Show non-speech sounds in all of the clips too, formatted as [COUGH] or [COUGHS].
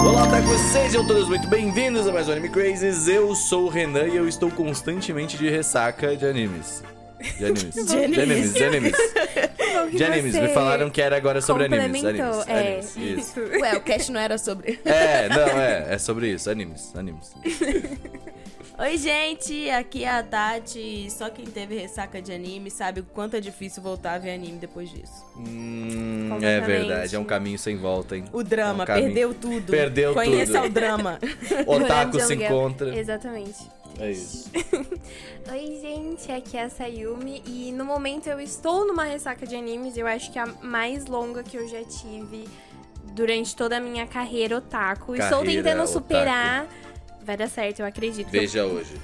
Olá, tacos! Sejam todos muito bem-vindos a mais um Anime Crazes. Eu sou o Renan e eu estou constantemente de ressaca de animes. De animes. De [LAUGHS] De animes, de animes. De animes. Me falaram que era agora sobre animes. Animes. É, animes, [LAUGHS] Isso. Ué, o cast não era sobre. É, não, é. É sobre isso. Animes. Animes. [LAUGHS] Oi, gente, aqui é a Tati. Só quem teve ressaca de anime sabe o quanto é difícil voltar a ver anime depois disso. Hum, é verdade. É um caminho sem volta, hein? O drama, É um caminho. perdeu tudo. Perdeu Conheça tudo. o drama. [LAUGHS] [LAUGHS] Otaku se encontra. Exatamente. É isso. [LAUGHS] Oi, gente, aqui é a Sayumi e no momento eu estou numa ressaca de animes, eu acho que é a mais longa que eu já tive durante toda a minha carreira otaku. estou Carreira tentando superar. Vai dar certo, eu acredito. Veja hoje.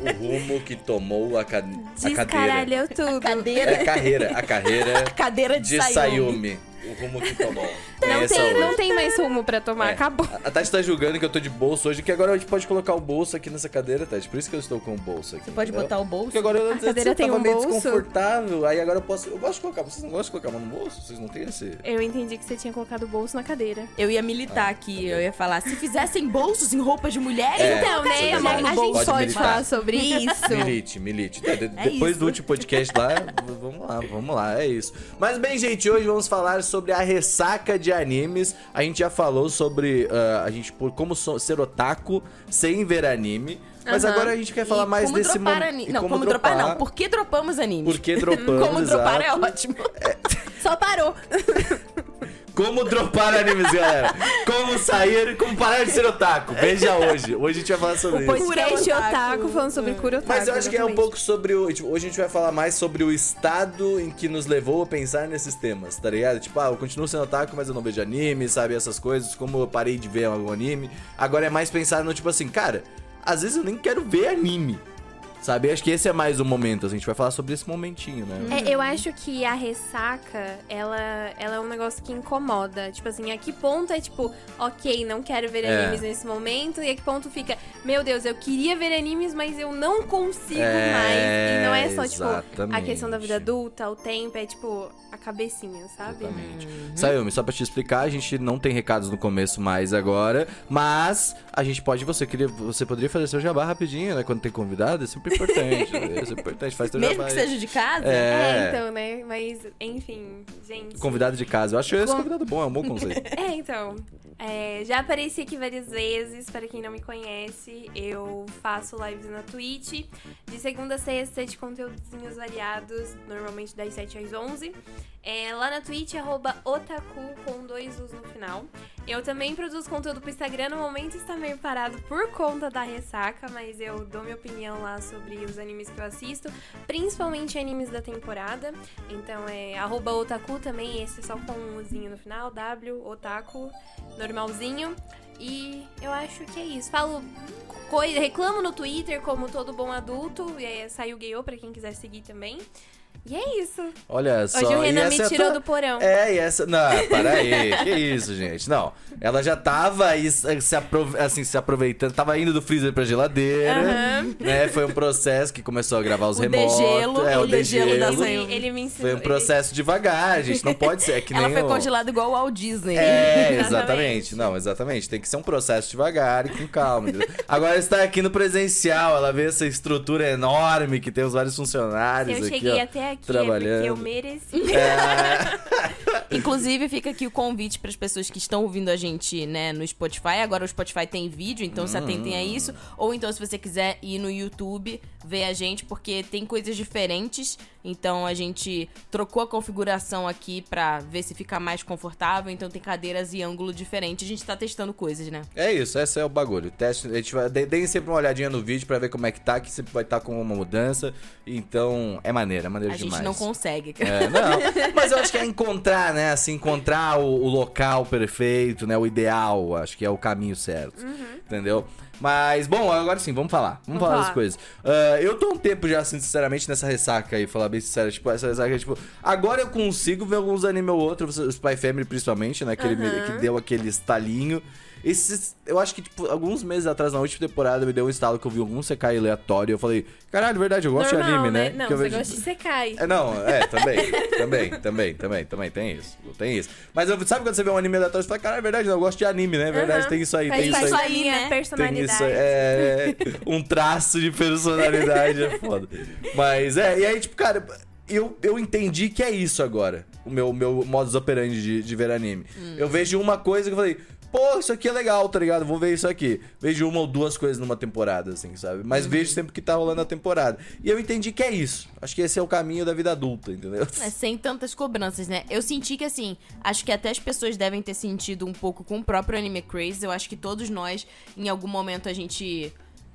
o rumo que tomou a, ca... a cadeira. Descaralhou tudo. Cadeira, É carreira. A carreira cadeira de, de Sayumi. Sayumi. O rumo que tomou. É Não essa tem, não tem mais rumo pra tomar, É. acabou. A Tati tá julgando que eu tô de bolso hoje, que agora a gente pode colocar o bolso aqui nessa cadeira, Tati. Por isso que eu estou com o bolso aqui. Você pode entendeu? botar o bolso? Porque agora eu, A cadeira eu tem tava um meio bolso? desconfortável, aí agora eu posso. Eu gosto de colocar. Vocês não gostam de colocar a mão no bolso? Vocês não têm esse. Eu entendi que você tinha colocado o bolso na cadeira. Eu ia militar aqui, eu ia falar, se fizessem bolsos em roupas de mulheres, É, então, né? A, gente Pode falar sobre isso. Milite, milite. De- de- É depois isso. do último podcast lá, vamos lá, vamos lá, é isso. Mas bem, gente, hoje vamos falar sobre a ressaca de animes. A gente já falou sobre ah, a gente por como so- ser otaku sem ver anime. Mas Aham. agora a gente quer falar E mais como desse dropar momento. anime. Não, como dropar, não. Por que dropamos animes? Por que dropamos, [LAUGHS] Como dropar é ótimo. Só parou. [LAUGHS] Como dropar animes, galera. Como sair e como parar de ser otaku. Veja hoje. Hoje a gente vai falar sobre O isso. podcast Cura otaku. otaku. falando sobre cura otaku. Mas eu acho que é um exatamente. pouco sobre o. Tipo, hoje a gente vai falar mais sobre o estado em que nos levou a pensar nesses temas, tá ligado? Tipo, ah, eu continuo sendo otaku, mas eu não vejo anime, sabe? Essas coisas, como eu parei de ver algum anime. Agora é mais pensar no tipo assim, cara, às vezes eu nem quero ver anime. Sabe? Acho que esse é mais o momento. A gente vai falar sobre esse momentinho, né? É, eu acho que a ressaca, ela, ela é um negócio que incomoda. Tipo assim, a que ponto é tipo, ok, não quero ver É. animes nesse momento, e a que ponto fica, meu Deus, eu queria ver animes, mas eu não consigo É, mais. E não é só, tipo, a exatamente. questão da vida adulta, o tempo, é tipo, a cabecinha, sabe? Exatamente. Uhum. Sayumi, só pra te explicar, a gente não tem recados no começo mais agora, mas a gente pode, você queria, você poderia fazer seu jabá rapidinho, né? Quando tem convidado, é sempre importante, [LAUGHS] né? é sempre importante, faz teu Mesmo jabá. que seja de casa? É. É, então, né? Mas, enfim, gente. Convidado de casa, eu acho esse Com- convidado bom, é um bom conceito. [LAUGHS] É, então. é, já apareci aqui várias vezes, para quem não me conhece, eu faço lives na Twitch, de segunda a sexta, de conteúdozinhos variados, normalmente das 7 às 11. É, lá na Twitch, arroba otaku com dois U's no final. Eu também produzo conteúdo pro Instagram, no momento está meio parado por conta da ressaca, mas eu dou minha opinião lá sobre os animes que eu assisto, principalmente animes da temporada. Então é arroba otaku também, esse é só com um Uzinho no final, W, otaku, normalzinho. E eu acho que é isso. Falo coi- reclamo no Twitter como todo bom adulto, e aí saiu Gayo pra quem quiser seguir também. E é isso. Olha só. Hoje o e Renan me é tirou tua- do porão. É, e essa. Não, para aí. [LAUGHS] que isso, gente. Não. Ela já tava aí se, aprove... assim, se aproveitando. Tava indo do freezer pra geladeira. Aham. Né? Foi um processo que começou a gravar os O remotos. degelo, é, o degelo da. Ele, ele me ensinou. Foi um processo devagar, gente. Não pode ser. É que Ela nem foi o... congelada igual o Walt Disney. É, Exatamente. Não, exatamente. Tem que ser um processo devagar e com calma. Agora está aqui no presencial, ela vê essa estrutura enorme que tem os vários funcionários eu aqui, cheguei ó, até aqui trabalhando. é porque eu mereci. É, [LAUGHS] Inclusive, fica aqui o convite para as pessoas que estão ouvindo a gente, né, no Spotify. Agora o Spotify tem vídeo, então se atentem a isso. Ou então, se você quiser ir no YouTube, ver a gente, porque tem coisas diferentes. Então a gente trocou a configuração aqui pra ver se fica mais confortável. Então tem cadeiras e ângulo diferente. A gente tá testando coisas, né? é isso, esse é o bagulho. Teste, a gente vai, deem sempre uma olhadinha no vídeo pra ver como é que tá, que sempre vai estar com uma mudança. Então, é maneiro, é maneiro A gente demais. não consegue. É, não. Mas eu acho que é encontrar, né? Assim, encontrar o, o local perfeito, né? O ideal, acho que é o caminho certo. Entendeu? Mas, bom, agora sim, vamos falar. Vamos, Vamos falar das falar. coisas. Ah, eu tô um tempo já, assim, sinceramente, nessa ressaca aí, falar bem sincero. Tipo, essa ressaca, tipo, agora eu consigo ver alguns anime ou outro, Spy Family principalmente, né? Aquele Aham. que deu aquele estalinho. Esses, eu acho que, tipo, alguns meses atrás, na última temporada, me deu um estalo que eu vi algum Sekai aleatório. Eu falei, caralho, verdade, eu gosto Normal, de anime, né? Não, Que eu você vejo- gosta de Sekai. é, não, é, também, [LAUGHS] também, também, também, também, tem isso, tem isso. Mas eu, sabe quando você vê um anime aleatório, você fala, cara, é verdade, não, eu gosto de anime, né? É verdade, tem isso aí, tem isso parte aí. né? Tem personalidade. isso, é, [LAUGHS] um traço de personalidade é foda. Mas é, e aí, tipo, cara, eu, eu entendi que é isso agora, o meu, meu modus operandi de, de ver anime. Eu vejo uma coisa que eu falei, pô, isso aqui é legal, tá ligado? Vou ver isso aqui. Vejo uma ou duas coisas numa temporada, assim, sabe? Mas vejo sempre que tá rolando a temporada. E eu entendi que é isso. Acho que esse é o caminho da vida adulta, entendeu? É, sem tantas cobranças, né? Eu senti que, assim, acho que até as pessoas devem ter sentido um pouco com o próprio Anime Craze. Eu acho que todos nós, em algum momento, a gente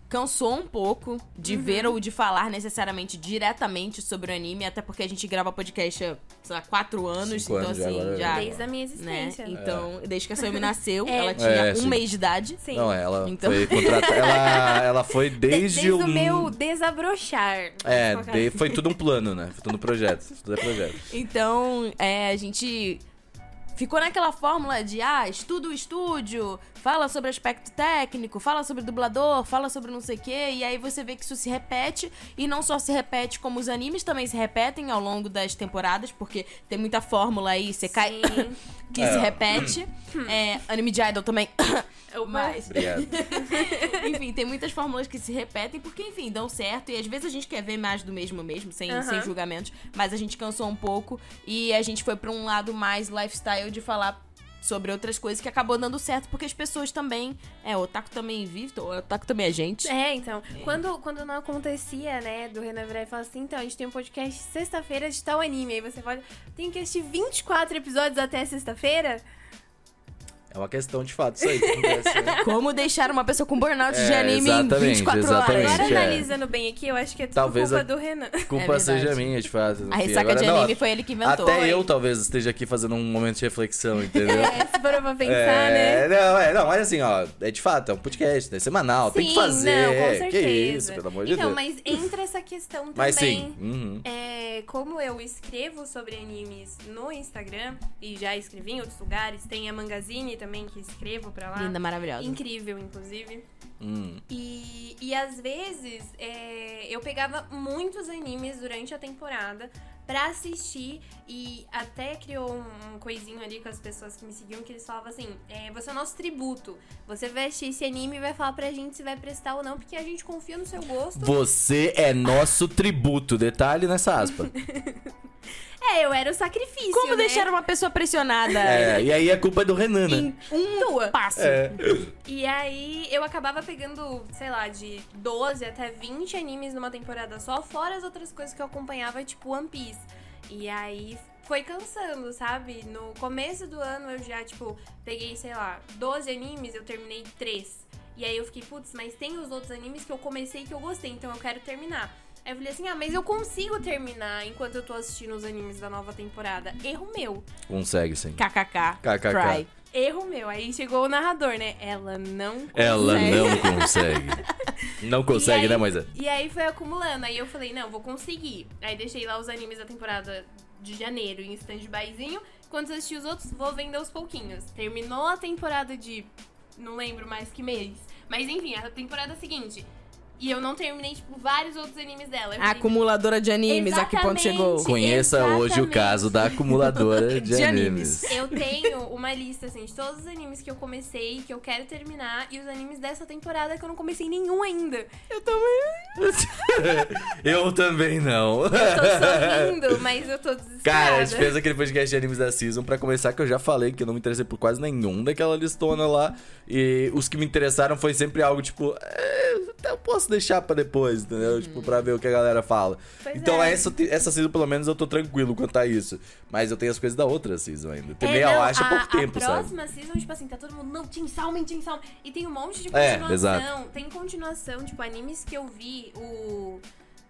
cansou um pouco de ver ou de falar necessariamente diretamente sobre o anime, até porque a gente grava podcast há, sei lá, quatro anos, Cinco então anos já, assim, agora- já. Desde a minha né? existência. Então, desde que a Sayumi nasceu, É. ela tinha É, um sim. mês de idade. Sim. Não, ela Então- foi contratada. Ela, ela foi desde, Desde o. o meu desabrochar. É, de- foi tudo um [LAUGHS] plano, né? Foi tudo um projeto. Tudo é projeto. Então, é, a gente ficou naquela fórmula de, ah, estuda o estúdio, fala sobre aspecto técnico, fala sobre dublador, fala sobre não sei o quê, e aí você vê que isso se repete, e não só se repete, como os animes também se repetem ao longo das temporadas, porque tem muita fórmula aí, você cai Sim. [LAUGHS] que É. se repete. É, anime de idol também. [COUGHS] Mas, [LAUGHS] Obrigado. [LAUGHS] enfim, tem muitas fórmulas que se repetem, porque, enfim, dão certo. E às vezes a gente quer ver mais do mesmo mesmo, sem, Aham. sem julgamentos. Mas a gente cansou um pouco e a gente foi pra um lado mais lifestyle de falar sobre outras coisas que acabou dando certo, porque as pessoas também. É, o Otaku também vive, o Otaku também é gente. É, então, quando, quando não acontecia, né, do Renan virar e falar assim, então, a gente tem um podcast sexta-feira de tal anime, aí você fala, tem que assistir 24 episódios até sexta-feira? É uma questão de fato, isso aí que acontece, né? [LAUGHS] Como deixar uma pessoa com burnout de É, anime em exatamente, 24 exatamente. horas? Agora, é. analisando bem aqui, eu acho que é tudo Talvez culpa a- do Renan. [LAUGHS] Culpa É seja minha, de fato. A ressaca de não, anime foi ele que inventou. Até eu talvez esteja aqui fazendo um momento de reflexão, entendeu? [LAUGHS] É, se for pra pensar, É, né? não, é, não, mas assim, ó, é de fato, é um podcast, é semanal, tem que Sim, fazer. Não, com que certeza. isso, pelo amor de então, Deus. mas entra essa questão também. Mas sim, uhum. É, como eu escrevo sobre animes no Instagram, e já escrevi em outros lugares, tem a Mangazine também que escrevo pra lá. Linda, maravilhosa. Incrível, inclusive. Hum. E, e às vezes é, eu pegava muitos animes durante a temporada pra assistir e até criou um, um coisinho ali com as pessoas que me seguiam que eles falavam assim: é, você é o nosso tributo. Você vai assistir esse anime e vai falar pra gente se vai prestar ou não, porque a gente confia no seu gosto. Você é nosso tributo, detalhe nessa aspa. [LAUGHS] É, eu era o sacrifício. Como né? deixar uma pessoa pressionada É, e aí a culpa é do Renan, né? em um Tua. passo? É. E aí eu acabava pegando, sei lá, de 12 até 20 animes numa temporada só, fora as outras coisas que eu acompanhava, tipo One Piece. E aí foi cansando, sabe? No começo do ano eu já, tipo, peguei, sei lá, 12 animes, eu terminei 3. E aí eu fiquei, putz, mas tem os outros animes que eu comecei que eu gostei, então eu quero terminar. Aí eu falei assim, ah, mas eu consigo terminar enquanto eu tô assistindo os animes da nova temporada. Erro meu. Consegue, sim. KKK. KKK. Cry. Erro meu. Aí chegou o narrador, né? Ela não consegue. Ela não consegue. Não consegue, [LAUGHS] aí- né, Moisés? E aí foi acumulando. Aí eu falei, não, vou conseguir. Aí deixei lá os animes da temporada de janeiro em stand-byzinho. Quando assisti os outros, vou vendo aos pouquinhos. Terminou a temporada de. Não lembro mais que mês. Mas enfim, a temporada seguinte. E eu não terminei, tipo, vários outros animes dela. Falei, acumuladora de animes, a que ponto Exatamente. chegou? Conheça hoje o Exatamente. caso da acumuladora [LAUGHS] de, De animes. animes. Eu tenho uma lista, assim, de todos os animes que eu comecei, que eu quero terminar, e os animes dessa temporada que eu não comecei nenhum ainda. Eu também. [LAUGHS] Eu também não. Eu tô sorrindo, mas eu tô desesperada. Cara, a gente fez aquele podcast de animes da Season pra começar, que eu já falei que eu não me interessei por quase nenhum daquela listona lá. E os que me interessaram foi sempre algo tipo, é, até eu posso deixar pra depois, entendeu? Tipo, pra ver o que a galera fala. Pois então, é. essa, essa season, pelo menos, eu tô tranquilo quanto a isso. Mas eu tenho as coisas da outra season ainda. Tem É, meia não, acha a, pouco tempo, a sabe? próxima season, tipo assim, tá todo mundo, não, Team Salmon, Team Salmon. E tem um monte de É, continuação. exato. Tem continuação, tipo, animes que eu vi, o...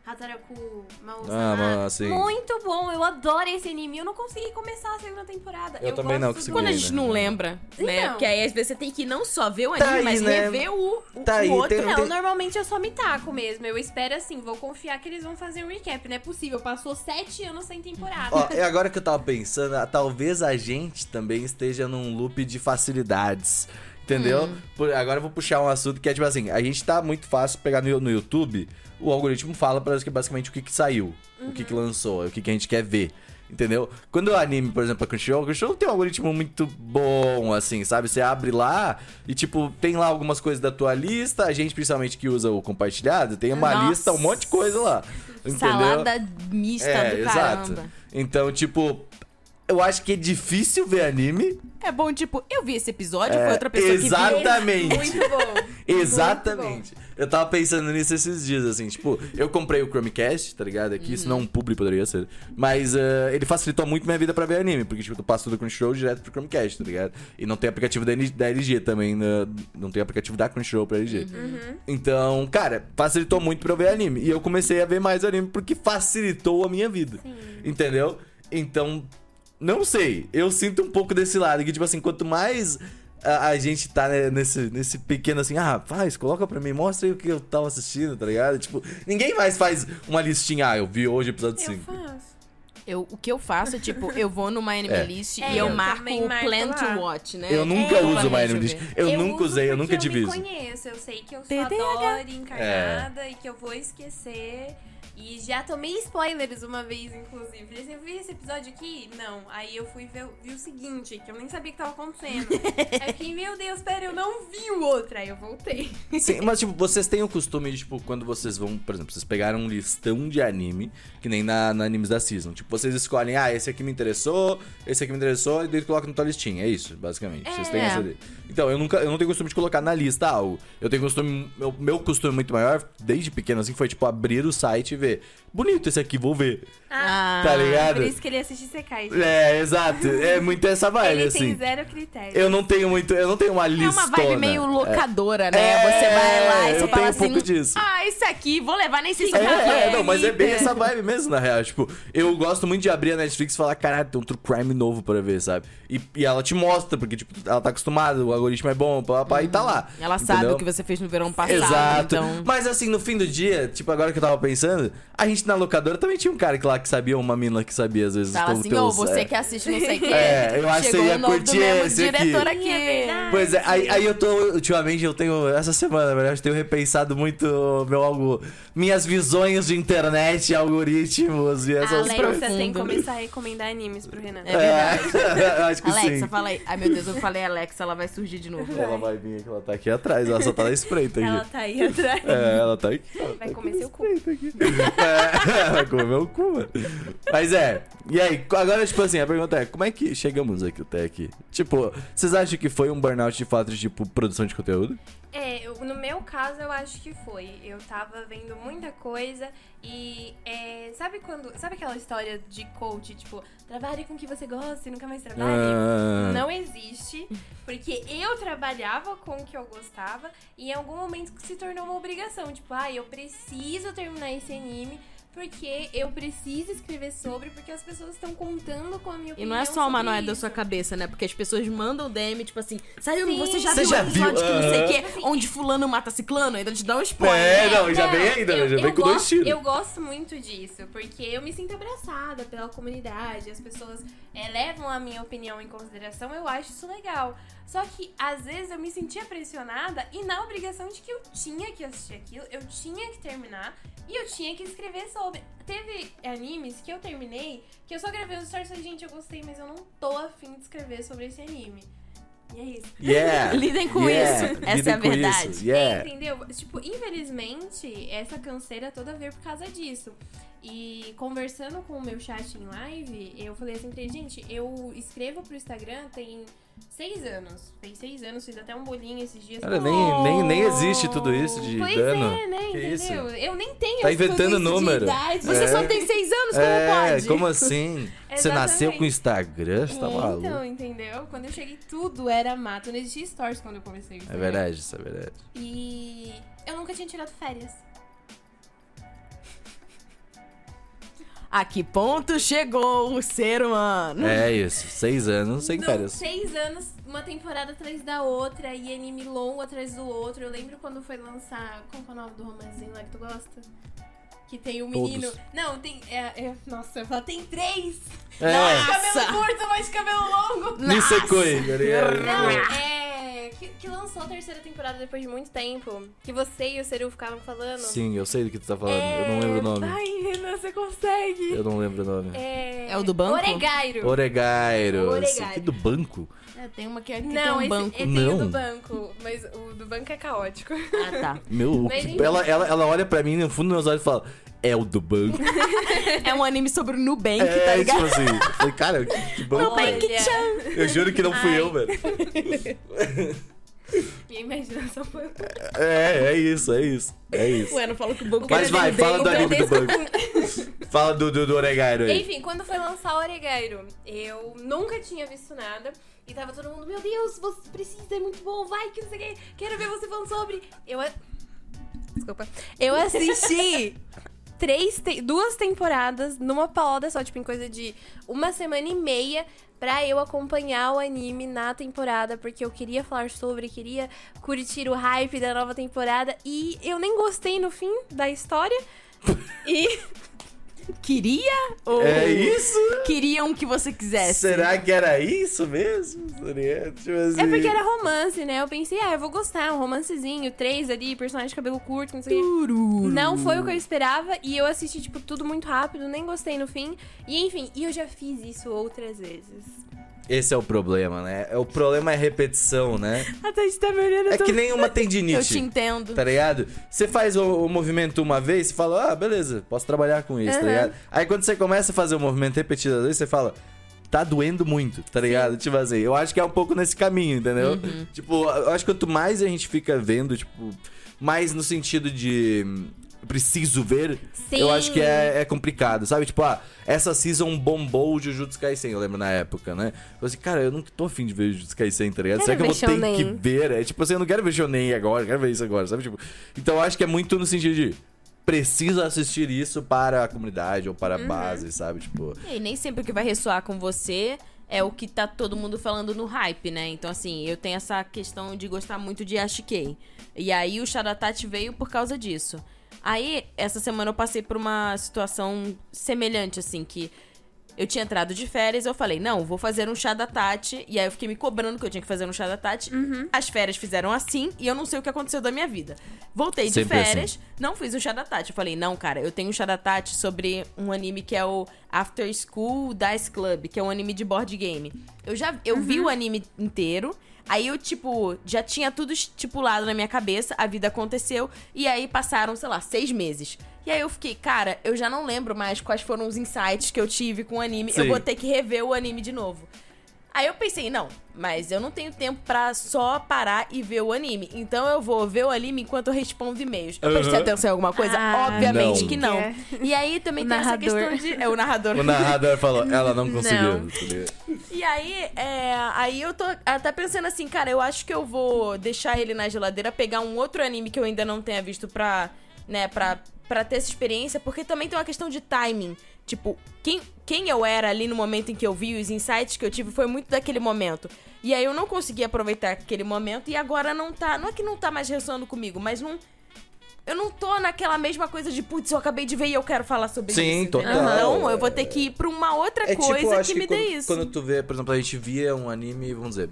Hataraku Mausama. Ah, mas, assim- Muito bom, eu adoro esse anime. Eu não consegui começar a segunda temporada. Eu também não gosto consegui do- Quando a gente não lembra, né? Então. Porque aí às vezes você tem que não só ver o Tá anime, aí, mas né? rever o, o, Tá o aí, outro. tem- Não, normalmente eu só me taco mesmo. Eu espero assim, vou confiar que eles vão fazer um recap. Não é possível, passou sete anos sem temporada. Ó, e agora que eu tava pensando, talvez a gente também esteja num loop de facilidades. Entendeu? Hum. Por- agora eu vou puxar um assunto que é tipo assim: a gente tá muito fácil pegar no, no YouTube, o algoritmo fala que basicamente o que, que saiu, o que, que lançou, o que, que a gente quer ver. Entendeu? Quando eu anime, por exemplo, a Crunchyroll, a Crunchyroll tem um algoritmo muito bom, assim, sabe? Você abre lá e, tipo, tem lá algumas coisas da tua lista. A gente, principalmente, que usa o compartilhado, tem uma Nossa. lista, um monte de coisa lá. Entendeu? Salada mista É, do exato. caramba. Então, tipo, eu acho que é difícil ver anime. É bom, tipo, eu vi esse episódio, É, foi outra pessoa que viu. exatamente. Muito bom. [LAUGHS] Exatamente. Eu tava pensando nisso esses dias, assim, tipo, eu comprei o Chromecast, tá ligado? Aqui, isso não um publi poderia ser. Mas eh, ele facilitou muito minha vida pra ver anime, porque, tipo, eu passo tudo do Crunchyroll direto pro Chromecast, tá ligado? E não tem aplicativo da, da LG também, né? não tem aplicativo da Crunchyroll pra LG. Então, cara, facilitou muito pra eu ver anime. E eu comecei a ver mais anime porque facilitou a minha vida. Entendeu? Então, não sei. Eu sinto um pouco desse lado. Que, tipo assim, quanto mais a, a gente tá né, nesse, nesse pequeno assim, ah, faz, coloca pra mim, mostra aí o que eu tava assistindo, tá ligado? Tipo, ninguém mais faz uma listinha, ah, eu vi hoje o episódio Eu 5. faço. Eu, o que eu faço é, tipo, eu vou no My Anime É. List É, e eu eu marco o Plan lá. to Watch, né? Eu nunca É, uso My Anime List. ver. Eu, nunca usei, eu nunca eu tive me conheço, eu sei que eu sou TDAH. a Dory encarnada e que eu vou esquecer. E já tomei spoilers uma vez, inclusive. Falei assim, eu vi esse episódio aqui? Não. Aí eu fui ver vi o seguinte, que eu nem sabia que tava acontecendo. [LAUGHS] Aí eu fiquei, meu Deus, pera, eu não vi o outro. Aí eu voltei. Sim, mas tipo, vocês têm o costume de, tipo, quando vocês vão, por exemplo, vocês pegaram um listão de anime, que nem na, na animes da season. Tipo, vocês escolhem, ah, esse aqui me interessou, esse aqui me interessou, e daí colocam na tua listinha. É isso, basicamente. Vocês têm É. essa. Então, eu nunca, eu não tenho costume de colocar na lista algo. Eu tenho costume. Meu, meu costume muito maior, desde pequeno assim, foi tipo abrir o site e ver. Bonito esse aqui, vou ver. Ah, Tá ligado? Por isso que ele assiste Sekai. É, exato. É muito essa vibe, Ele assim. tem zero critério. Eu não tenho muito. Eu não tenho uma É lista. uma vibe meio locadora, né? É, você vai lá e eu você tenho fala um assim, pouco disso. ah, esse aqui, vou levar nem sei se o que É, é, não, mas é bem essa vibe mesmo, na real. Tipo, eu gosto muito de abrir a Netflix e falar, caralho, tem um true crime novo pra ver, sabe? E, e ela te mostra, porque, tipo, ela tá acostumada, o algoritmo é bom, pá, pá, e tá lá. Ela sabe entendeu? o que você fez no verão passado, Exato. então... Mas assim, no fim do dia, tipo, agora que eu tava pensando, a gente na locadora também tinha um cara que lá que sabia, uma mina que sabia, às vezes, Fala assim, ô, você é. que assiste não sei o que. É, eu acho que você ia curtir esse aqui. diretor aqui. É. Pois é, aí, aí eu tô, ultimamente, eu tenho, essa semana, na verdade, eu tenho repensado muito meu algo, minhas visões de internet, algoritmos e essas Alexa coisas. tem que começar a recomendar animes pro Renan. É verdade. É, [LAUGHS] eu acho que Alexa, sim. fala aí. Ai, meu Deus, eu falei Alexa, ela vai surgir de novo. Ela vai vir aqui, ela tá aqui atrás, ela só tá na espreita [LAUGHS] Ela aqui. tá aí atrás. É, ela tá aqui. [LAUGHS] Vai comer seu cu. É, vai comer meu cu, mano. Mas é, e aí, agora, tipo assim, a pergunta é, como é que chegamos aqui até aqui? Tipo, vocês acham que foi um burnout de fato de, tipo, produção de conteúdo? É, eu- no meu caso eu acho que foi. Eu tava vendo muita coisa e é, sabe quando. Sabe aquela história de coach, tipo, trabalhe com o que você gosta e nunca mais trabalhe? Ah. Não existe, porque eu trabalhava com o que eu gostava e em algum momento se tornou uma obrigação. Tipo, ah, eu preciso terminar esse anime porque eu preciso escrever sobre, porque as pessoas estão contando com a minha E opinião. não é só uma noia da sua cabeça, né? Porque as pessoas mandam DM, tipo assim, saiu, Sim. você já Você viu já o episódio viu? que não sei o quê, Assim, onde fulano mata ciclano? Ainda te dá um spoiler. É, né? não, já vem ainda, eu- já vem com dois tiros. Eu gosto muito disso, porque eu me sinto abraçada pela comunidade, as pessoas é, levam a minha opinião em consideração, eu acho isso legal. Só que às vezes eu me sentia pressionada e na obrigação de que eu tinha que assistir aquilo, eu tinha que terminar e eu tinha que escrever sobre. Teve animes que eu terminei, que eu só gravei os stories e falei, gente, eu gostei, mas eu não tô afim de escrever sobre esse anime. E é isso. Yeah! [LAUGHS] Lidem com yeah, isso. Essa é a verdade. isso, Yeah! Entendeu? Tipo, infelizmente, essa canseira toda veio por causa disso. E conversando com o meu chat em live, eu falei assim pra ele, gente, eu escrevo pro Instagram tem seis anos. Tem seis anos, fiz até um bolinho esses dias. Cara, nem, nem, nem existe tudo isso de Pois dano. é, né? Que entendeu? isso? Eu nem tenho Tá inventando número. Você É. só tem seis anos, como É, pode? como assim? Você nasceu com Instagram? Você tá É, maluco? Então, entendeu? Quando eu cheguei, tudo era mato. Não existia stories quando eu comecei. É verdade, isso é verdade. E eu nunca tinha tirado férias. A que ponto chegou o ser humano? É isso, seis anos sem Não, férias. seis anos, uma temporada atrás da outra, e anime longo atrás do outro. Eu lembro quando foi lançar. Qual é o nome do romancezinho lá que tu gosta? Que tem o menino. Todos. Não, tem. É, é- nossa, eu falo, tem três! É, Nossa. Cabelo curto, mas cabelo longo! Nisekoi, ligado? Não, é. Que, que lançou a terceira temporada depois de muito tempo. Que você e o Seru ficavam falando. Sim, eu sei do que tu tá falando, É... eu não lembro o nome. Ai, Renan, você consegue. Eu não lembro o nome. É... É o do banco? Oregairo. Oregairo. Oregairo. Esse aqui do banco? É, tem uma que, que Não, tem um esse, banco. esse tem o Não. do banco, mas o do banco é caótico. Ah, tá. [LAUGHS] Meu, que- enfim. ela, ela, ela olha pra mim no fundo dos meus olhos e fala: É o do banco. [LAUGHS] É um anime sobre o Nubank, é, tá ligado? tipo assim. Eu falei, cara, que, que banco. Olha, é? Eu juro que não fui Ai. eu, velho. minha imaginação foi... É, é isso, é isso. É isso. Ué, não fala que o banco Mas vai, fala do anime do banco. [LAUGHS] Fala do, do, do Oregairo aí. Enfim, quando foi lançar o Oregairo, eu nunca tinha visto nada. E tava todo mundo, meu Deus, você precisa, é muito bom, vai, que não sei o que, quero ver você falando sobre. Eu. a- Desculpa. Eu assisti [LAUGHS] três, te- duas temporadas numa paulada só, tipo, em coisa de uma semana e meia. Pra eu acompanhar o anime na temporada, porque eu queria falar sobre, queria curtir o hype da nova temporada. E eu nem gostei no fim da história. [LAUGHS] E Queria? Ou É isso? Queriam que você quisesse? Será que era isso mesmo? Tipo assim... É porque era romance, né? Eu pensei, ah, eu vou gostar, um romancezinho, três ali, personagem de cabelo curto, não sei o. Tururu. Não foi o que eu esperava e eu assisti, tipo, tudo muito rápido, nem gostei no fim. E enfim, e eu já fiz isso outras vezes. Esse é o problema, né? O problema é repetição, né? A Tati tá me olhando, É que nem uma [LAUGHS] Eu te tendinite. entendo. Tá ligado? Você faz o, o movimento uma vez, você fala, ah, beleza, posso trabalhar com isso, tá Aham. ligado? Aí quando você começa a fazer o movimento repetidas vezes, você fala, tá doendo muito, tá ligado? Tipo assim, eu acho que é um pouco nesse caminho, entendeu? Uhum. Tipo, eu acho que quanto mais a gente fica vendo, tipo, mais no sentido de. Preciso ver, Sim. eu acho que é, é complicado, sabe? Tipo, ah, essa season bombou o Jujutsu Kaisen, eu lembro na época, né? Eu falei assim, cara, eu não tô afim de ver Jujutsu Kaisen, tá ligado? Será que eu vou ter que ver? É tipo assim, eu não quero ver Shonen agora, eu quero ver isso agora, sabe? Tipo, então eu acho que é muito no sentido de preciso assistir isso para a comunidade ou para a Uhum. base, sabe? Tipo, E nem sempre o que vai ressoar com você é o que tá todo mundo falando no hype, né? Então, assim, eu tenho essa questão de gostar muito de Ashikei. E aí o Shadatati veio por causa disso. Aí, essa semana eu passei por uma situação semelhante, assim, que eu tinha entrado de férias, eu falei, não, vou fazer um chá da Tati. E aí eu fiquei me cobrando que eu tinha que fazer um chá da Tati. As férias fizeram assim e eu não sei o que aconteceu da minha vida. Voltei de Sempre férias, não fiz o chá da Tati. Eu falei, não, cara, eu tenho um chá da Tati sobre um anime que é o After School Dice Club, que é um anime de board game. Eu já eu vi o anime inteiro. Aí eu, tipo, já tinha tudo estipulado na minha cabeça, a vida aconteceu, e aí passaram, sei lá, seis meses. E aí eu fiquei, cara, eu já não lembro mais quais foram os insights que eu tive com o anime. Eu Sim. vou ter que rever o anime de novo. Aí eu pensei, não, mas eu não tenho tempo pra só parar e ver o anime. Então eu vou ver o anime enquanto eu respondo e-mails. Eu prestei Aham. atenção em alguma coisa? Ah, Obviamente não. que não. É. E aí também O tem essa questão de. É o narrador. o narrador falou, ela não conseguiu. Não. E aí, é, aí eu tô até pensando assim, cara, eu acho que eu vou deixar ele na geladeira, pegar um outro anime que eu ainda não tenha visto pra, né, pra, pra ter essa experiência, porque também tem uma questão de timing. Tipo, quem, quem eu era ali no momento em que eu vi, os insights que eu tive, foi muito daquele momento. E aí eu não consegui aproveitar aquele momento e agora não tá. Não é que não tá mais ressoando comigo, mas não. Eu não tô naquela mesma coisa de, putz, eu acabei de ver e eu quero falar sobre Sim, isso. total. entendeu? Então eu vou ter que ir pra uma outra É coisa tipo, acho que me dê quando, isso. quando tu vê, por exemplo, a gente via um anime, vamos dizer,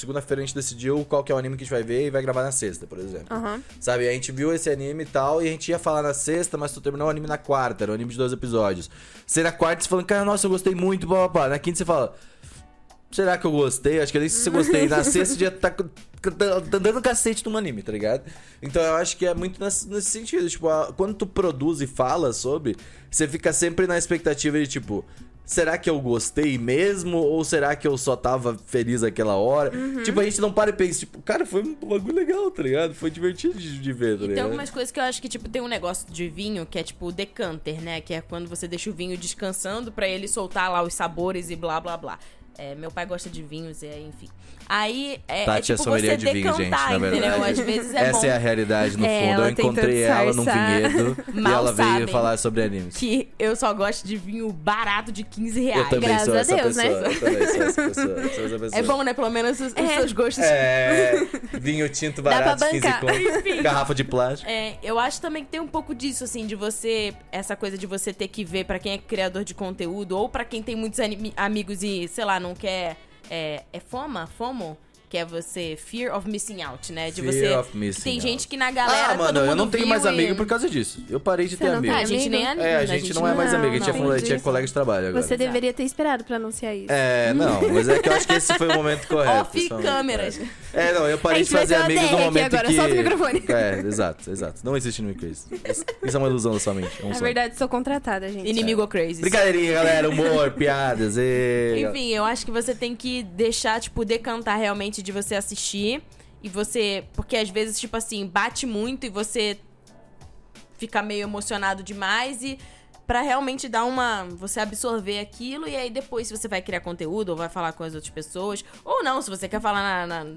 segunda-feira a gente decidiu qual que é o anime que a gente vai ver e vai gravar na sexta, por exemplo. Aham. Sabe, a gente viu esse anime e tal, e a gente ia falar na sexta, mas tu terminou o anime na quarta, era um anime de dois episódios. Você na quarta você falando, cara, nossa, eu gostei muito, blá, blá, blá. Na quinta você fala, será que eu gostei? Acho que nem se você gostei. Na [LAUGHS] sexta já tá, co- tá dando cacete num anime, tá ligado? Então eu acho que é muito nesse, nesse sentido, tipo, a- quando tu produz e fala sobre, você fica sempre na expectativa de, tipo... Será que eu gostei mesmo? Ou será que eu só tava feliz aquela hora? Tipo, a gente não para e pensa, tipo, cara, foi um bagulho legal, tá ligado? Foi divertido de, de ver, tá E tem ligado? algumas coisas que eu acho que, tipo, tem um negócio de vinho que é tipo o decanter, né? Que é quando você deixa o vinho descansando pra ele soltar lá os sabores e blá blá blá. É, meu pai gosta de vinhos, é, enfim. Aí é, é Tati é tipo sommelier você de vinho, gente, na verdade. entendeu? Às vezes é Essa bom é a realidade, no É, fundo. Eu encontrei ela num vinhedo [LAUGHS] e Mal ela veio falar sobre animes. que eu só gosto de vinho barato de 15 Eu reais. também graças sou a essa Deus, né? pessoa. Eu também sou essa pessoa. sou essa pessoa. É bom, né? Pelo menos os, os seus gostos. É, [LAUGHS] vinho tinto barato, 15 bancar. conto, garrafa de plástico. É, eu acho também que tem um pouco disso, assim, de você. Essa coisa de você ter que ver pra quem é criador de conteúdo, ou pra quem tem muitos amigos e, sei lá, não quer. É, é FOMA? FOMO? Que é você. Fear of missing out, né? De Fear você. of missing tem out. gente que na galera. ah, mano, eu não tenho mais e- amigo por causa disso. Eu parei de ter Você não amigo. tem Ah, a gente nem é amigo. É, a né? gente não é mais amigo, a gente é, não, a gente é entendi. colega de trabalho agora. Você deveria ter esperado pra anunciar isso. É, não, mas é que eu acho que esse foi o momento [LAUGHS] correto. Off só- câmeras. É, não, eu A parei gente de fazer ter amigos no momento agora, que... solta o microfone. É, exato, exato. Não existe inimigo isso. Isso é uma ilusão da sua mente. É Na verdade, sou contratada, gente. Inimigo crazy. Brincadeirinha, galera. Humor, [LAUGHS] piadas. E... Enfim, eu acho que você tem que deixar, tipo, decantar realmente de você assistir. E você. Porque às vezes, tipo assim, bate muito e você fica meio emocionado demais e. Pra realmente dar uma. Você absorver aquilo e aí depois, se você vai criar conteúdo ou vai falar com as outras pessoas. Ou não, se você quer falar na- na-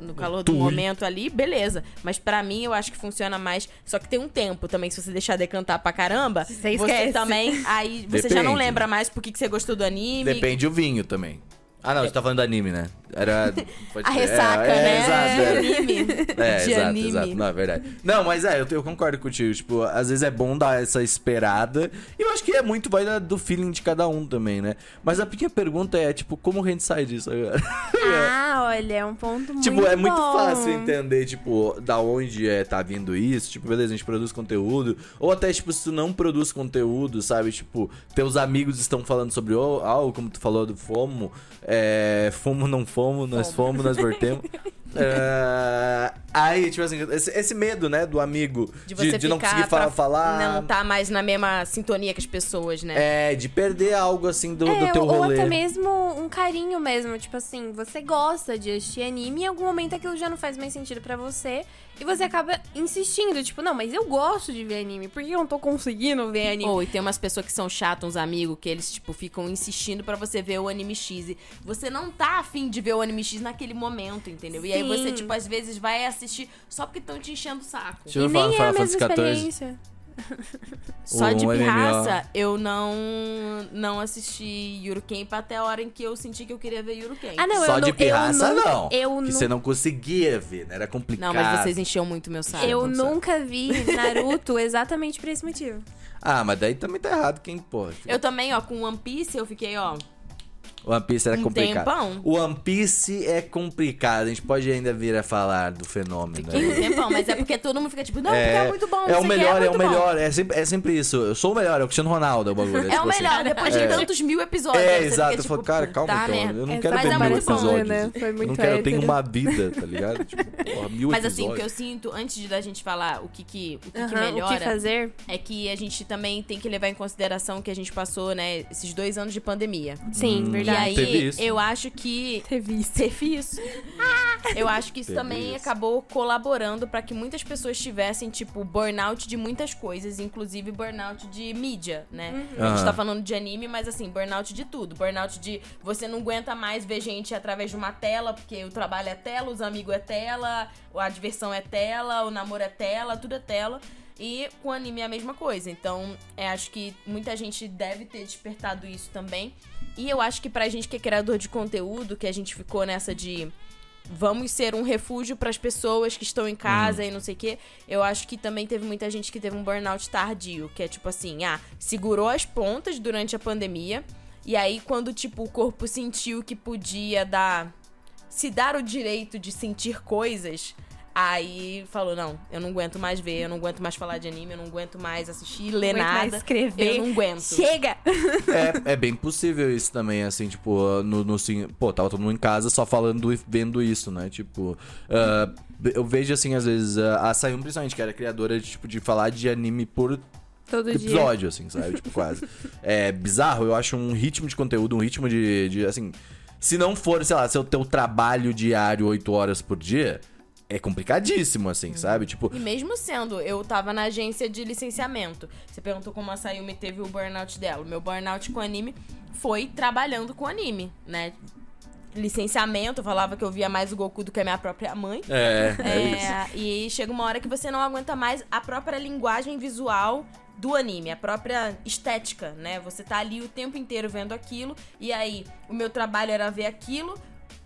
no, calor do momento ali, beleza. Mas pra mim eu acho que funciona mais. Só que tem um tempo também, se você deixar decantar pra caramba. Você Você, também. Aí você já não Depende. lembra mais por que que você gostou do anime. Depende o vinho também. Ah, não, você tá falando do anime, né? Era. [LAUGHS] pode A ressaca, é, né? É, exato. De É. anime. É, de exato, anime. exato. Não, é verdade. Não, mas é, eu, eu concordo contigo. Tipo, às vezes é bom dar essa esperada. E eu acho que é muito vai do feeling de cada um também, né? Mas a minha pergunta é, tipo, como a gente sai disso agora? [LAUGHS] Ah, olha, é um ponto muito Tipo, é muito bom. fácil entender, tipo, da onde é, tá vindo isso. Tipo, beleza, a gente produz conteúdo. Ou até, tipo, se tu não produz conteúdo, sabe? Tipo, teus amigos estão falando sobre algo, como tu falou do FOMO. É, FOMO não FOMO, nós fomos, nós voltemos. É, [LAUGHS] aí, tipo assim, esse, esse medo, né, do amigo De de, você de não conseguir pra fa- falar. Não tá mais na mesma sintonia que as pessoas, né? É, de perder algo assim do, É, do teu ou, ou rolê. até mesmo um carinho mesmo, tipo assim, você gosta de assistir anime e em algum momento aquilo já não faz mais sentido pra você e você acaba insistindo, tipo, não, mas eu gosto de ver anime, por que eu não tô conseguindo ver anime? Ou oh, e tem umas pessoas que são chatas, uns amigos, que eles, tipo, ficam insistindo para você ver o anime X. E você não tá afim de ver o anime X naquele momento, entendeu? Sim. E aí você, tipo, às vezes vai assistir só porque estão te enchendo o saco. Deixa eu e nem falar, é a mesma experiência. 14. Só de Um pirraça, eu não não assisti Yurukemp até a hora em que eu senti que eu queria ver Yurukemp. Ah, não, Só eu de não- pirraça, eu nunca- não. eu que nu- você não conseguia ver, né? Era complicado. Não, mas vocês enchiam muito meu saco. Eu não sabe. nunca vi Naruto exatamente por esse motivo. Ah, mas daí também tá errado quem pode. Eu também, ó, com One Piece eu fiquei, ó, One Piece era Um complicado. tempão. O One Piece é complicado. A gente pode ainda vir a falar do fenômeno. fiquei um né? tempão, mas é porque todo mundo fica tipo, não, porque é muito bom, é o sei melhor, que, é, o melhor. É sempre, é sempre isso. Eu sou o melhor, é o Cristiano Ronaldo é o bagulho. É tipo o assim. melhor, depois de É. tantos mil episódios. É, exato. Fica, eu falo, tipo, cara, calma, tá, então. né? Eu não É, quero mas ver é mil muito bom, episódios. né? Foi eu muito não quero, eu tenho uma vida, tá ligado? [LAUGHS] Tipo, porra, mil Mas assim, o episódios. que eu sinto, antes de da gente falar o que que, o que, que Aham, melhora, O que fazer? é que a gente também tem que levar em consideração que a gente passou, né, esses dois anos de pandemia. Sim, E aí, Teve isso. eu acho que. Teve isso. Teve isso. Eu acho que isso Teve também isso. acabou colaborando pra que muitas pessoas tivessem, tipo, burnout de muitas coisas, inclusive burnout de mídia, né? A gente tá falando de anime, mas assim, burnout de tudo. Burnout de você não aguenta mais ver gente através de uma tela, porque o trabalho é tela, os amigos é tela, a diversão é tela, o namoro é tela, tudo é tela. E com anime é a mesma coisa. Então, é, acho que muita gente deve ter despertado isso também. E eu acho que pra gente que é criador de conteúdo, que a gente ficou nessa de vamos ser um refúgio pras pessoas que estão em casa e não sei o quê. Eu acho que também teve muita gente que teve um burnout tardio, que é tipo assim, ah, segurou as pontas durante a pandemia. E aí, quando, tipo, o corpo sentiu que podia dar. se dar o direito de sentir coisas. Aí falou, não, eu não aguento mais ver, eu não aguento mais falar de anime, eu não aguento mais assistir, ler Não aguento mais nada. escrever. Eu não aguento. Chega! [LAUGHS] É, é bem possível isso também, assim, tipo, no, no sim, pô, tava todo mundo em casa só falando e vendo isso, né? Tipo, ah, eu vejo assim, às vezes, ah, a Sayumi, principalmente, que era criadora de, tipo, de falar de anime por Todo dia. episódio, assim, sabe? Tipo, quase. [LAUGHS] É bizarro, eu acho um ritmo de conteúdo, um ritmo de, de, assim, se não for, sei lá, seu teu trabalho diário 8 horas por dia, é complicadíssimo, assim, sabe? Tipo, E mesmo sendo, eu tava na agência de licenciamento. Você perguntou como a Sayumi teve o burnout dela. O meu burnout com anime foi trabalhando com anime, né? licenciamento, eu falava que eu via mais o Goku do que a minha própria mãe. É, é. É, e chega uma hora que você não aguenta mais a própria linguagem visual do anime, a própria estética, né? Você tá ali o tempo inteiro vendo aquilo, e aí o meu trabalho era ver aquilo.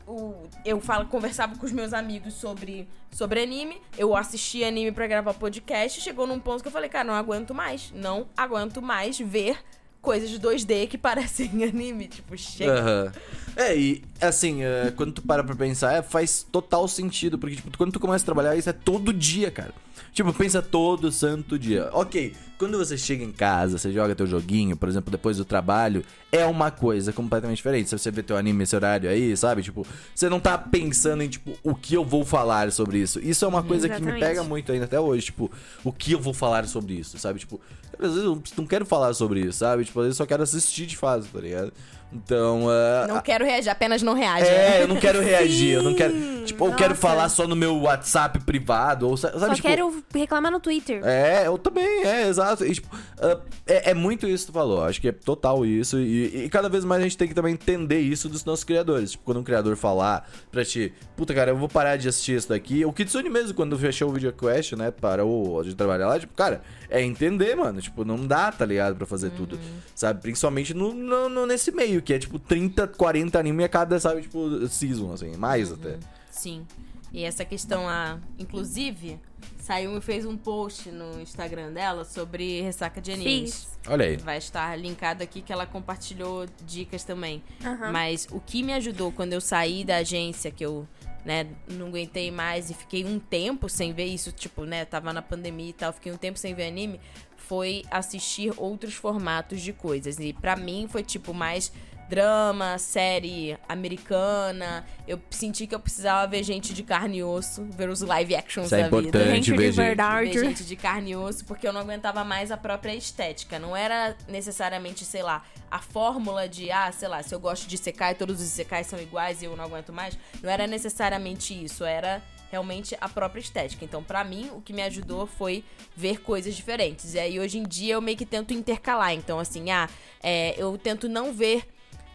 O, eu falo, conversava com os meus amigos sobre, sobre anime, eu assistia anime pra gravar podcast, chegou num ponto que eu falei, cara, não aguento mais, não aguento mais ver coisas de 2D que [LAUGHS] parecem anime, tipo, chega. Aham. É, e assim, é, quando tu para pra pensar, é, faz total sentido, porque tipo, quando tu começa a trabalhar, isso é todo dia, cara. Tipo, pensa todo santo dia. Ok, quando você chega em casa, você joga teu joguinho, por exemplo, depois do trabalho, é uma coisa completamente diferente. Se você vê teu anime nesse horário aí, sabe? Tipo, você não tá pensando em, tipo, o que eu vou falar sobre isso. Isso é uma coisa que me Exatamente. pega muito ainda até hoje, tipo, o que eu vou falar sobre isso, sabe? Tipo, às vezes eu não quero falar sobre isso, sabe? Tipo, às vezes eu só quero assistir de fato, tá ligado? Então, é, Não quero reagir, apenas não reage. é, eu não quero reagir, eu não quero. Tipo, eu quero nossa. falar só no meu WhatsApp privado, ou sa- sabe, Só tipo. quero reclamar no Twitter. É, eu também, é, exato. E, tipo, ah, é, é muito isso que tu falou. Acho que é total isso. E, e cada vez mais a gente tem que também entender isso dos nossos criadores. Tipo, quando um criador falar pra ti, puta, cara, eu vou parar de assistir isso daqui. O Kitsune mesmo, quando fechou o VideoQuest, né, para o de trabalhar lá, tipo, cara, é entender, mano. Tipo, não dá, tá ligado, pra fazer tudo. Sabe? Principalmente no, no- no- nesse meio, que é tipo 30, 40 anime a cada, sabe, tipo, season, assim, mais até. Sim. E essa questão, a, inclusive, saiu e fez um post no Instagram dela sobre ressaca de animes. Fiz. Olha aí. Vai estar linkado aqui que ela compartilhou dicas também. Aham. Mas o que me ajudou quando eu saí da agência, que eu, né, não aguentei mais e fiquei um tempo sem ver isso, tipo, né, tava na pandemia e tal, fiquei um tempo sem ver anime, foi assistir outros formatos de coisas. E pra mim foi tipo mais drama, série americana. Eu senti que eu precisava ver gente de carne e osso, ver os live actions Isso é da vida. importante. Gente ver de gente. verdade. Ver gente de carne e osso, porque eu não aguentava mais a própria estética. Não era necessariamente, sei lá, a fórmula de, ah, sei lá, se eu gosto de Isekai, todos os Isekais são iguais e eu não aguento mais. Não era necessariamente isso, era realmente a própria estética. Então, pra mim, o que me ajudou foi ver coisas diferentes. E aí, hoje em dia, eu meio que tento intercalar. Então, assim, ah, é, eu tento não ver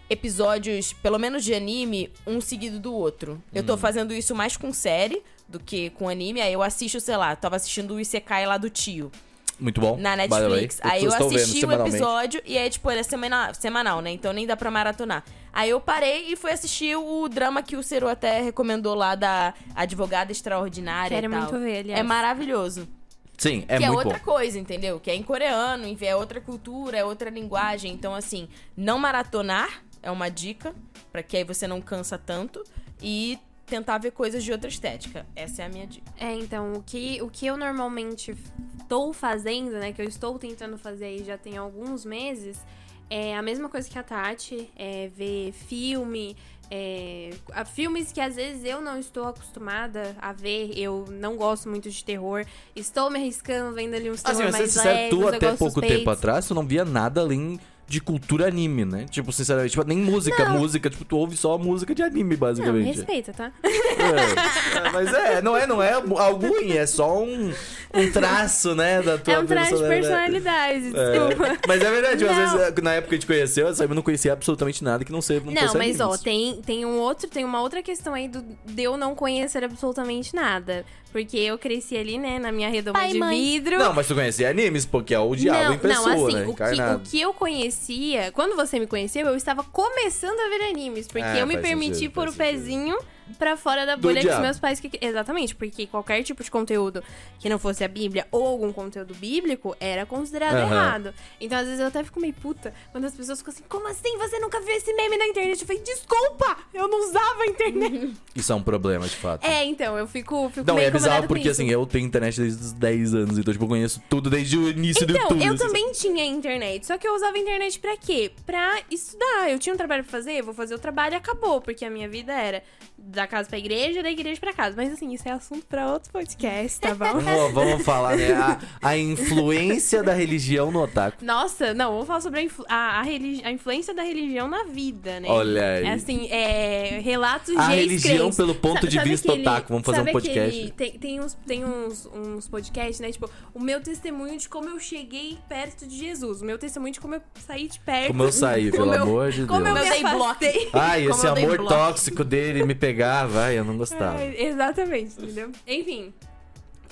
episódios, pelo menos de anime, um seguido do outro. Eu tô fazendo isso mais com série do que com anime. Aí eu assisto, sei lá, tava assistindo o Isekai lá do tio Muito bom. na. Netflix. Aí eu vendo assisti o episódio e aí, tipo, ele é semana, semanal, né? Então nem dá pra maratonar. Aí eu parei e fui assistir o drama que o Ciro até recomendou lá da Advogada Extraordinária Quero e tal. muito ver, aliás. É maravilhoso. Sim, é que é muito outra bom. coisa, entendeu? Que é em coreano, é outra cultura, é outra linguagem. Então, assim, não maratonar é uma dica, pra que aí você não cansa tanto. E tentar ver coisas de outra estética. Essa é a minha dica. É, então, o que, o que eu normalmente estou fazendo, né? Que eu estou tentando fazer aí já tem alguns meses, é a mesma coisa que a Tati, é ver filme, é, a- filmes que às vezes eu não estou acostumada a ver, eu não gosto muito de terror, estou me arriscando vendo ali uns Assim, terror mas ser mais sincero, leves, tu uns até pouco suspeitos. tempo atrás, tu não via nada além de cultura anime, né? Tipo, sinceramente, tipo, nem música, música, tipo, tu ouve só música de anime, Não, me basicamente. respeita, tá? É, é, mas é, não é, não é algo ruim, é só um, um traço, né, da tua É um traje de personalidade. personalidade, desculpa. É. Mas é verdade, às Não. vezes, na época que a gente conheceu, eu não conhecia absolutamente nada que não seja não, Não, mas ó, tem, tem um outro, tem uma outra questão aí do, de eu não conhecer absolutamente nada. Porque eu cresci ali, né, na minha redoma Pai de mãe. vidro. Não, mas tu conhecia animes, porque é o diabo não, em pessoa, não, assim, né? o que, o que eu conhecia, quando você me conheceu, eu estava começando a ver animes, porque Ah, eu me permiti sentido, pôr o sentido. Pra fora da Do bolha que os meus pais... Que... Exatamente, porque qualquer tipo de conteúdo que não fosse a Bíblia ou algum conteúdo bíblico era considerado Aham. errado. Então, às vezes, eu até fico meio puta quando as pessoas ficam assim, como assim você nunca viu esse meme na internet? Eu falei, desculpa, eu não usava a internet. [LAUGHS] Isso é um problema, de fato. é, então, eu fico, fico Não, meio é bizarro porque assim, eu tenho internet desde os 10 anos, então tipo, eu conheço tudo desde o início do Então, YouTube. eu assim, também tinha internet, só que eu usava a internet pra quê? Pra estudar. Eu tinha um trabalho pra fazer, eu vou fazer o trabalho e acabou, porque a minha vida era da casa pra igreja, da igreja pra casa. Mas assim, isso é assunto pra outro podcast, tá bom? [LAUGHS] Vamos, vamos falar, né? A, a influência da religião no otaku. Nossa, não, vamos falar sobre a, influ- a, a religi- a influência da religião na vida, né? Olha aí. É assim, é, relatos A de religião ex-crentes. pelo ponto Sa- de sabe vista aquele- otaku. Vamos fazer um sabe podcast. aquele- tem tem, uns, tem uns, uns podcasts, né? Tipo, o meu testemunho de como eu cheguei perto de Jesus. O meu testemunho de como eu saí de perto. Como eu saí, [LAUGHS] pelo Como eu- amor de Como Deus. eu me Eu dei bloco. afastei. Ai, Como esse amor bloco. tóxico dele me pegava. Ai, eu não gostava. É, exatamente, entendeu? Enfim.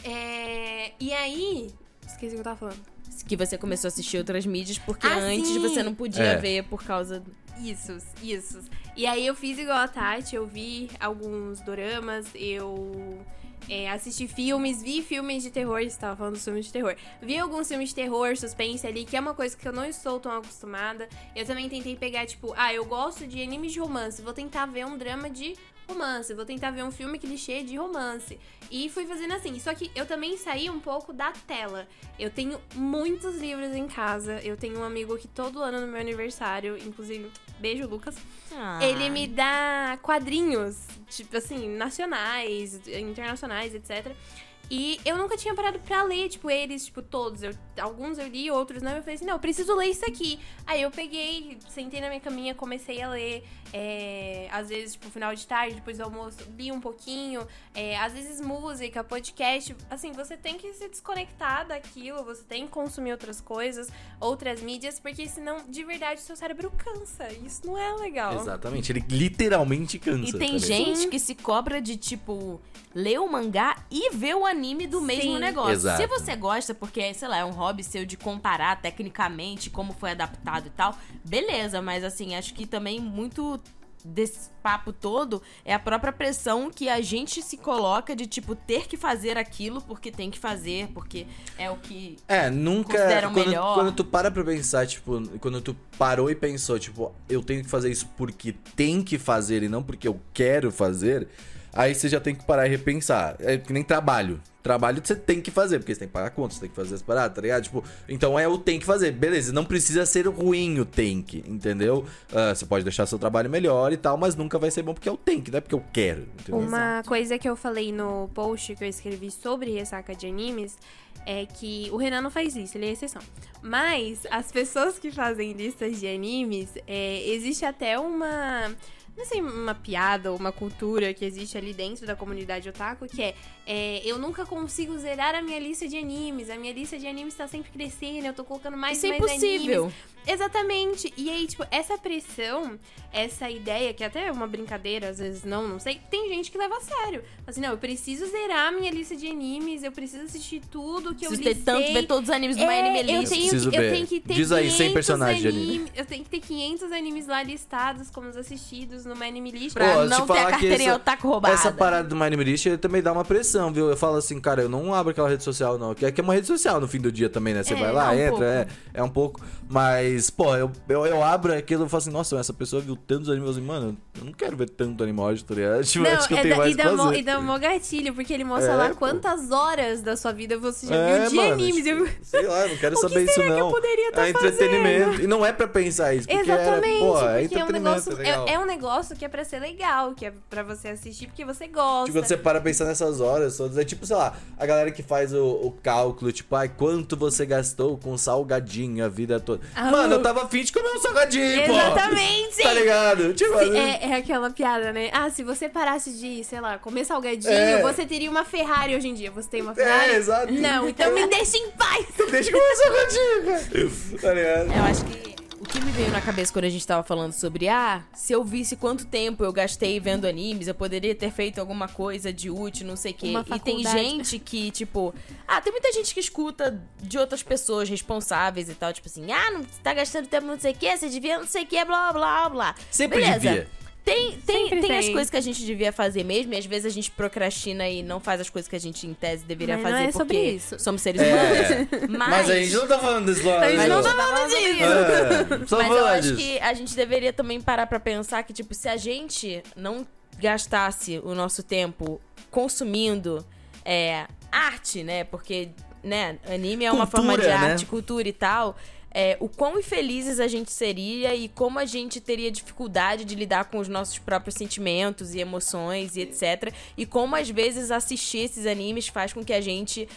É, e aí. Esqueci o que eu tava falando. Que você começou a assistir outras mídias porque Ah, antes sim. você não podia É. ver por causa. Isso, isso. E aí eu fiz igual a Tati, eu vi alguns doramas, eu é, assisti filmes, vi filmes de terror, você tava falando dos filmes de terror. Vi alguns filmes de terror, suspense ali, que é uma coisa que eu não estou tão acostumada. Eu também tentei pegar, tipo, ah, eu gosto de animes de romance, vou tentar ver um drama de romance, vou tentar ver um filme clichê de romance. E fui fazendo assim. Só que eu também saí um pouco da tela. Eu tenho muitos livros em casa. Eu tenho um amigo que todo ano no meu aniversário, inclusive, beijo, Lucas. Ah. Ele me dá quadrinhos, tipo assim, nacionais, internacionais, etc. E eu nunca tinha parado pra ler, tipo, eles, tipo, todos. Eu, alguns eu li, outros não. Eu falei assim, não, eu preciso ler isso aqui. Aí eu peguei, sentei na minha caminha, comecei a ler. é, às vezes, tipo, final de tarde, depois do almoço, li um pouquinho. é, às vezes música, podcast. Assim, você tem que se desconectar daquilo, você tem que consumir outras coisas, outras mídias, porque senão, de verdade, o seu cérebro cansa. E Isso não é legal. Exatamente, ele literalmente cansa. E tem tá ligado? gente que se cobra de, tipo, ler o mangá e ver o anime do mesmo Sim. negócio. Exato. Se você gosta, porque, sei lá, é um hobby seu de comparar tecnicamente como foi adaptado e tal, beleza, mas assim, acho que também muito desse papo todo é a própria pressão que a gente se coloca de, tipo, ter que fazer aquilo porque tem que fazer, porque é o que. É, nunca. Consideram Quando, melhor. quando tu para pra pensar, tipo, quando tu parou e pensou, tipo, eu tenho que fazer isso porque tem que fazer e não porque eu quero fazer, aí você já tem que parar e repensar. É que nem trabalho. Trabalho você tem que fazer, porque você tem que pagar contas, você tem que fazer as paradas, tá ligado? Tipo, então é o tem que fazer. Beleza, não precisa ser ruim o tem que, entendeu? Ah, você pode deixar seu trabalho melhor e tal, mas nunca vai ser bom porque eu tenho que, não é porque eu quero, entendeu? Uma coisa que eu falei no post que eu escrevi sobre ressaca de animes é que o Renan não faz isso, ele é exceção. Mas as pessoas que fazem listas de animes, é, existe até uma. Não sei, uma piada ou uma cultura que existe ali dentro da comunidade otaku, que é, é, eu nunca consigo zerar a minha lista de animes. A minha lista de animes tá sempre crescendo, eu tô colocando mais Isso e é mais impossível. animes. Exatamente. E aí, tipo, essa pressão, essa ideia, que até é uma brincadeira, às vezes não, não sei, tem gente que leva a sério. Assim, não, eu preciso zerar a minha lista de animes, eu preciso assistir tudo que Preciso eu ter listei. tanto, ver todos os animes do My É, Anime eu List. tenho, Preciso que- eu ver. tenho que ter Diz aí, 100 500 personagens de anime. anime- Eu tenho que ter 500 animes lá listados como os assistidos no My Anime List. Pra Pô, te não ter falar a carteirinha essa- otaku roubada. Essa parada do My Anime List também dá uma pressão, viu? Eu falo assim, cara, eu não abro aquela rede social, não. Que é que é uma rede social no fim do dia também, né? Você É, vai lá, um entra, pouco. é, é um pouco. Mas, pô, eu, eu, eu abro aquilo e falo assim, nossa, essa pessoa viu tantos animes. Mano, eu não quero ver tanto anime hoje, tá ligado? Tipo, Não, acho que eu é tenho da- mais e, dá mó, fazer. e dá mó gatilho, porque ele mostra É, lá pô. quantas horas da sua vida você já É, viu de mano, animes. tipo, Eu- Sei lá, eu não quero [LAUGHS] saber isso será que eu não. poderia tá é entretenimento. E não é pra pensar isso, porque Exatamente, é, pô, é porque é um negócio. é. É, é um negócio que é pra ser legal, que é pra você assistir porque você gosta. Tipo, quando você para pensar nessas horas todas, é tipo, sei lá, a galera que faz o, o cálculo, tipo, ai, quanto você gastou com salgadinho a vida toda. Ah, Mano, eu tava afim de comer um salgadinho, pô. Exatamente! Tá ligado? Tipo, Se- é, é aquela piada, né? Ah, se você parasse de, sei lá, comer salgadinho, É. você teria uma Ferrari hoje em dia. Você tem uma Ferrari? É, exato. Não, então me deixa em paz! [LAUGHS] deixa eu comer salgadinho, cara. Tá ligado? Eu acho que o que me veio na cabeça quando a gente tava falando sobre, ah, se eu visse quanto tempo eu gastei vendo animes, eu poderia ter feito alguma coisa de útil, não sei o quê. E tem gente que, tipo, ah, tem muita gente que escuta de outras pessoas responsáveis e tal, tipo assim, ah, não tá gastando tempo não sei o quê, você devia não sei o quê, blá blá blá. Sempre Beleza. devia. Tem, tem, Sempre tem as tem. coisas que a gente devia fazer mesmo, e às vezes a gente procrastina e não faz as coisas que a gente, em tese, deveria Mas não fazer é porque sobre isso. somos seres É. humanos. Mas, [LAUGHS] Mas a gente não tá falando lado. A gente né? não tá falando disso. É, só [LAUGHS] Mas eu acho disso. que a gente deveria também parar pra pensar que, tipo, se a gente não gastasse o nosso tempo consumindo é, arte, né? Porque, né, anime é uma Cultura, forma de né? arte, cultura e tal. É, o quão infelizes a gente seria e como a gente teria dificuldade de lidar com os nossos próprios sentimentos e emoções e etc. E como às vezes assistir esses animes faz com que a gente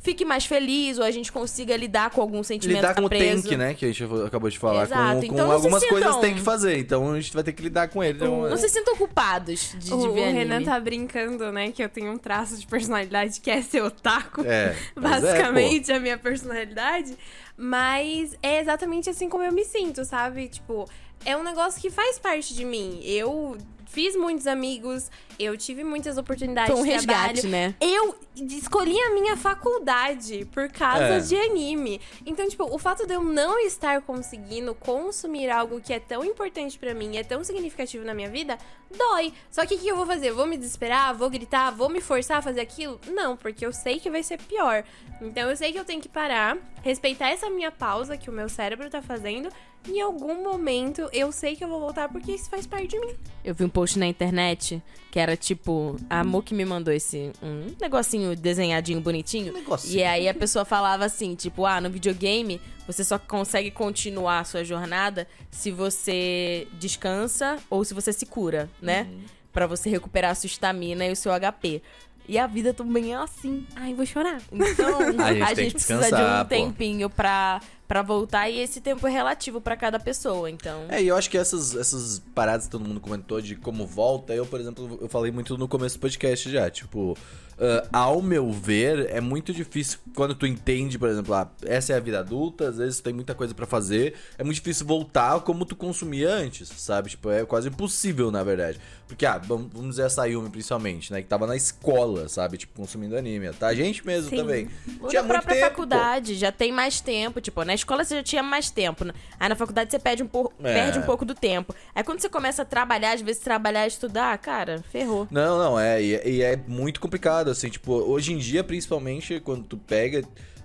fique mais feliz ou a gente consiga lidar com algum sentimento Lidar que com tá o preso. tank, né? Que a gente acabou de falar. Exato, Com, com então se algumas coisas tem que fazer. Então a gente vai ter que lidar com ele. Então, Não se sintam culpados de, de O, o ver anime. Renan tá brincando, né? Que eu tenho um traço de personalidade que é ser otaku. É. [LAUGHS] é, basicamente a minha personalidade. Mas é exatamente assim como eu me sinto, sabe? Tipo, é um negócio que faz parte de mim. Eu fiz muitos amigos, eu tive muitas oportunidades Foi um de resgate, trabalho. né? Eu escolhi a minha faculdade por causa É. de anime. Então, tipo, o fato de eu não estar conseguindo consumir algo que é tão importante pra mim, é tão significativo na minha vida, dói. Só que o que eu vou fazer? Vou me desesperar? Vou gritar? Vou me forçar a fazer aquilo? Não, porque eu sei que vai ser pior. Então, eu sei que eu tenho que parar, respeitar essa minha pausa que o meu cérebro tá fazendo. Em algum momento eu sei que eu vou voltar porque isso faz parte de mim. Eu vi um post na internet que era tipo, a que me mandou esse um negocinho desenhadinho bonitinho. Um negocinho. E aí a pessoa falava assim, tipo, ah, no videogame você só consegue continuar a sua jornada se você descansa ou se você se cura, né? Uhum. Pra você recuperar a sua estamina e o seu HP. E a vida também é assim. Ai, vou chorar. Então, A [LAUGHS] a gente gente, tem que precisa de um pô. tempinho pra, pra voltar e esse tempo é relativo pra cada pessoa, então. É, e eu acho que essas, essas paradas que todo mundo comentou de como volta, eu, por exemplo, eu falei muito no começo do podcast já. Tipo, ah, ao meu ver, é muito difícil quando tu entende, por exemplo, ah, essa é a vida adulta, às vezes tem muita coisa pra fazer, é muito difícil voltar como tu consumia antes, sabe? Tipo, é quase impossível, na verdade. Porque, ah, vamos dizer a Sayumi principalmente, né? Que tava na escola, sabe? Tipo, consumindo anime. Tá? A gente mesmo Sim. também. Ou Tinha na própria tempo, pô. faculdade, já tem mais tempo. Tipo, na escola você já tinha mais tempo. né? Aí na faculdade você perde um, pouco, É. perde um pouco do tempo. Aí quando você começa a trabalhar, às vezes trabalhar e estudar, cara, ferrou. Não, não, é. E, e é muito complicado, assim, tipo, hoje em dia, principalmente, quando tu pega.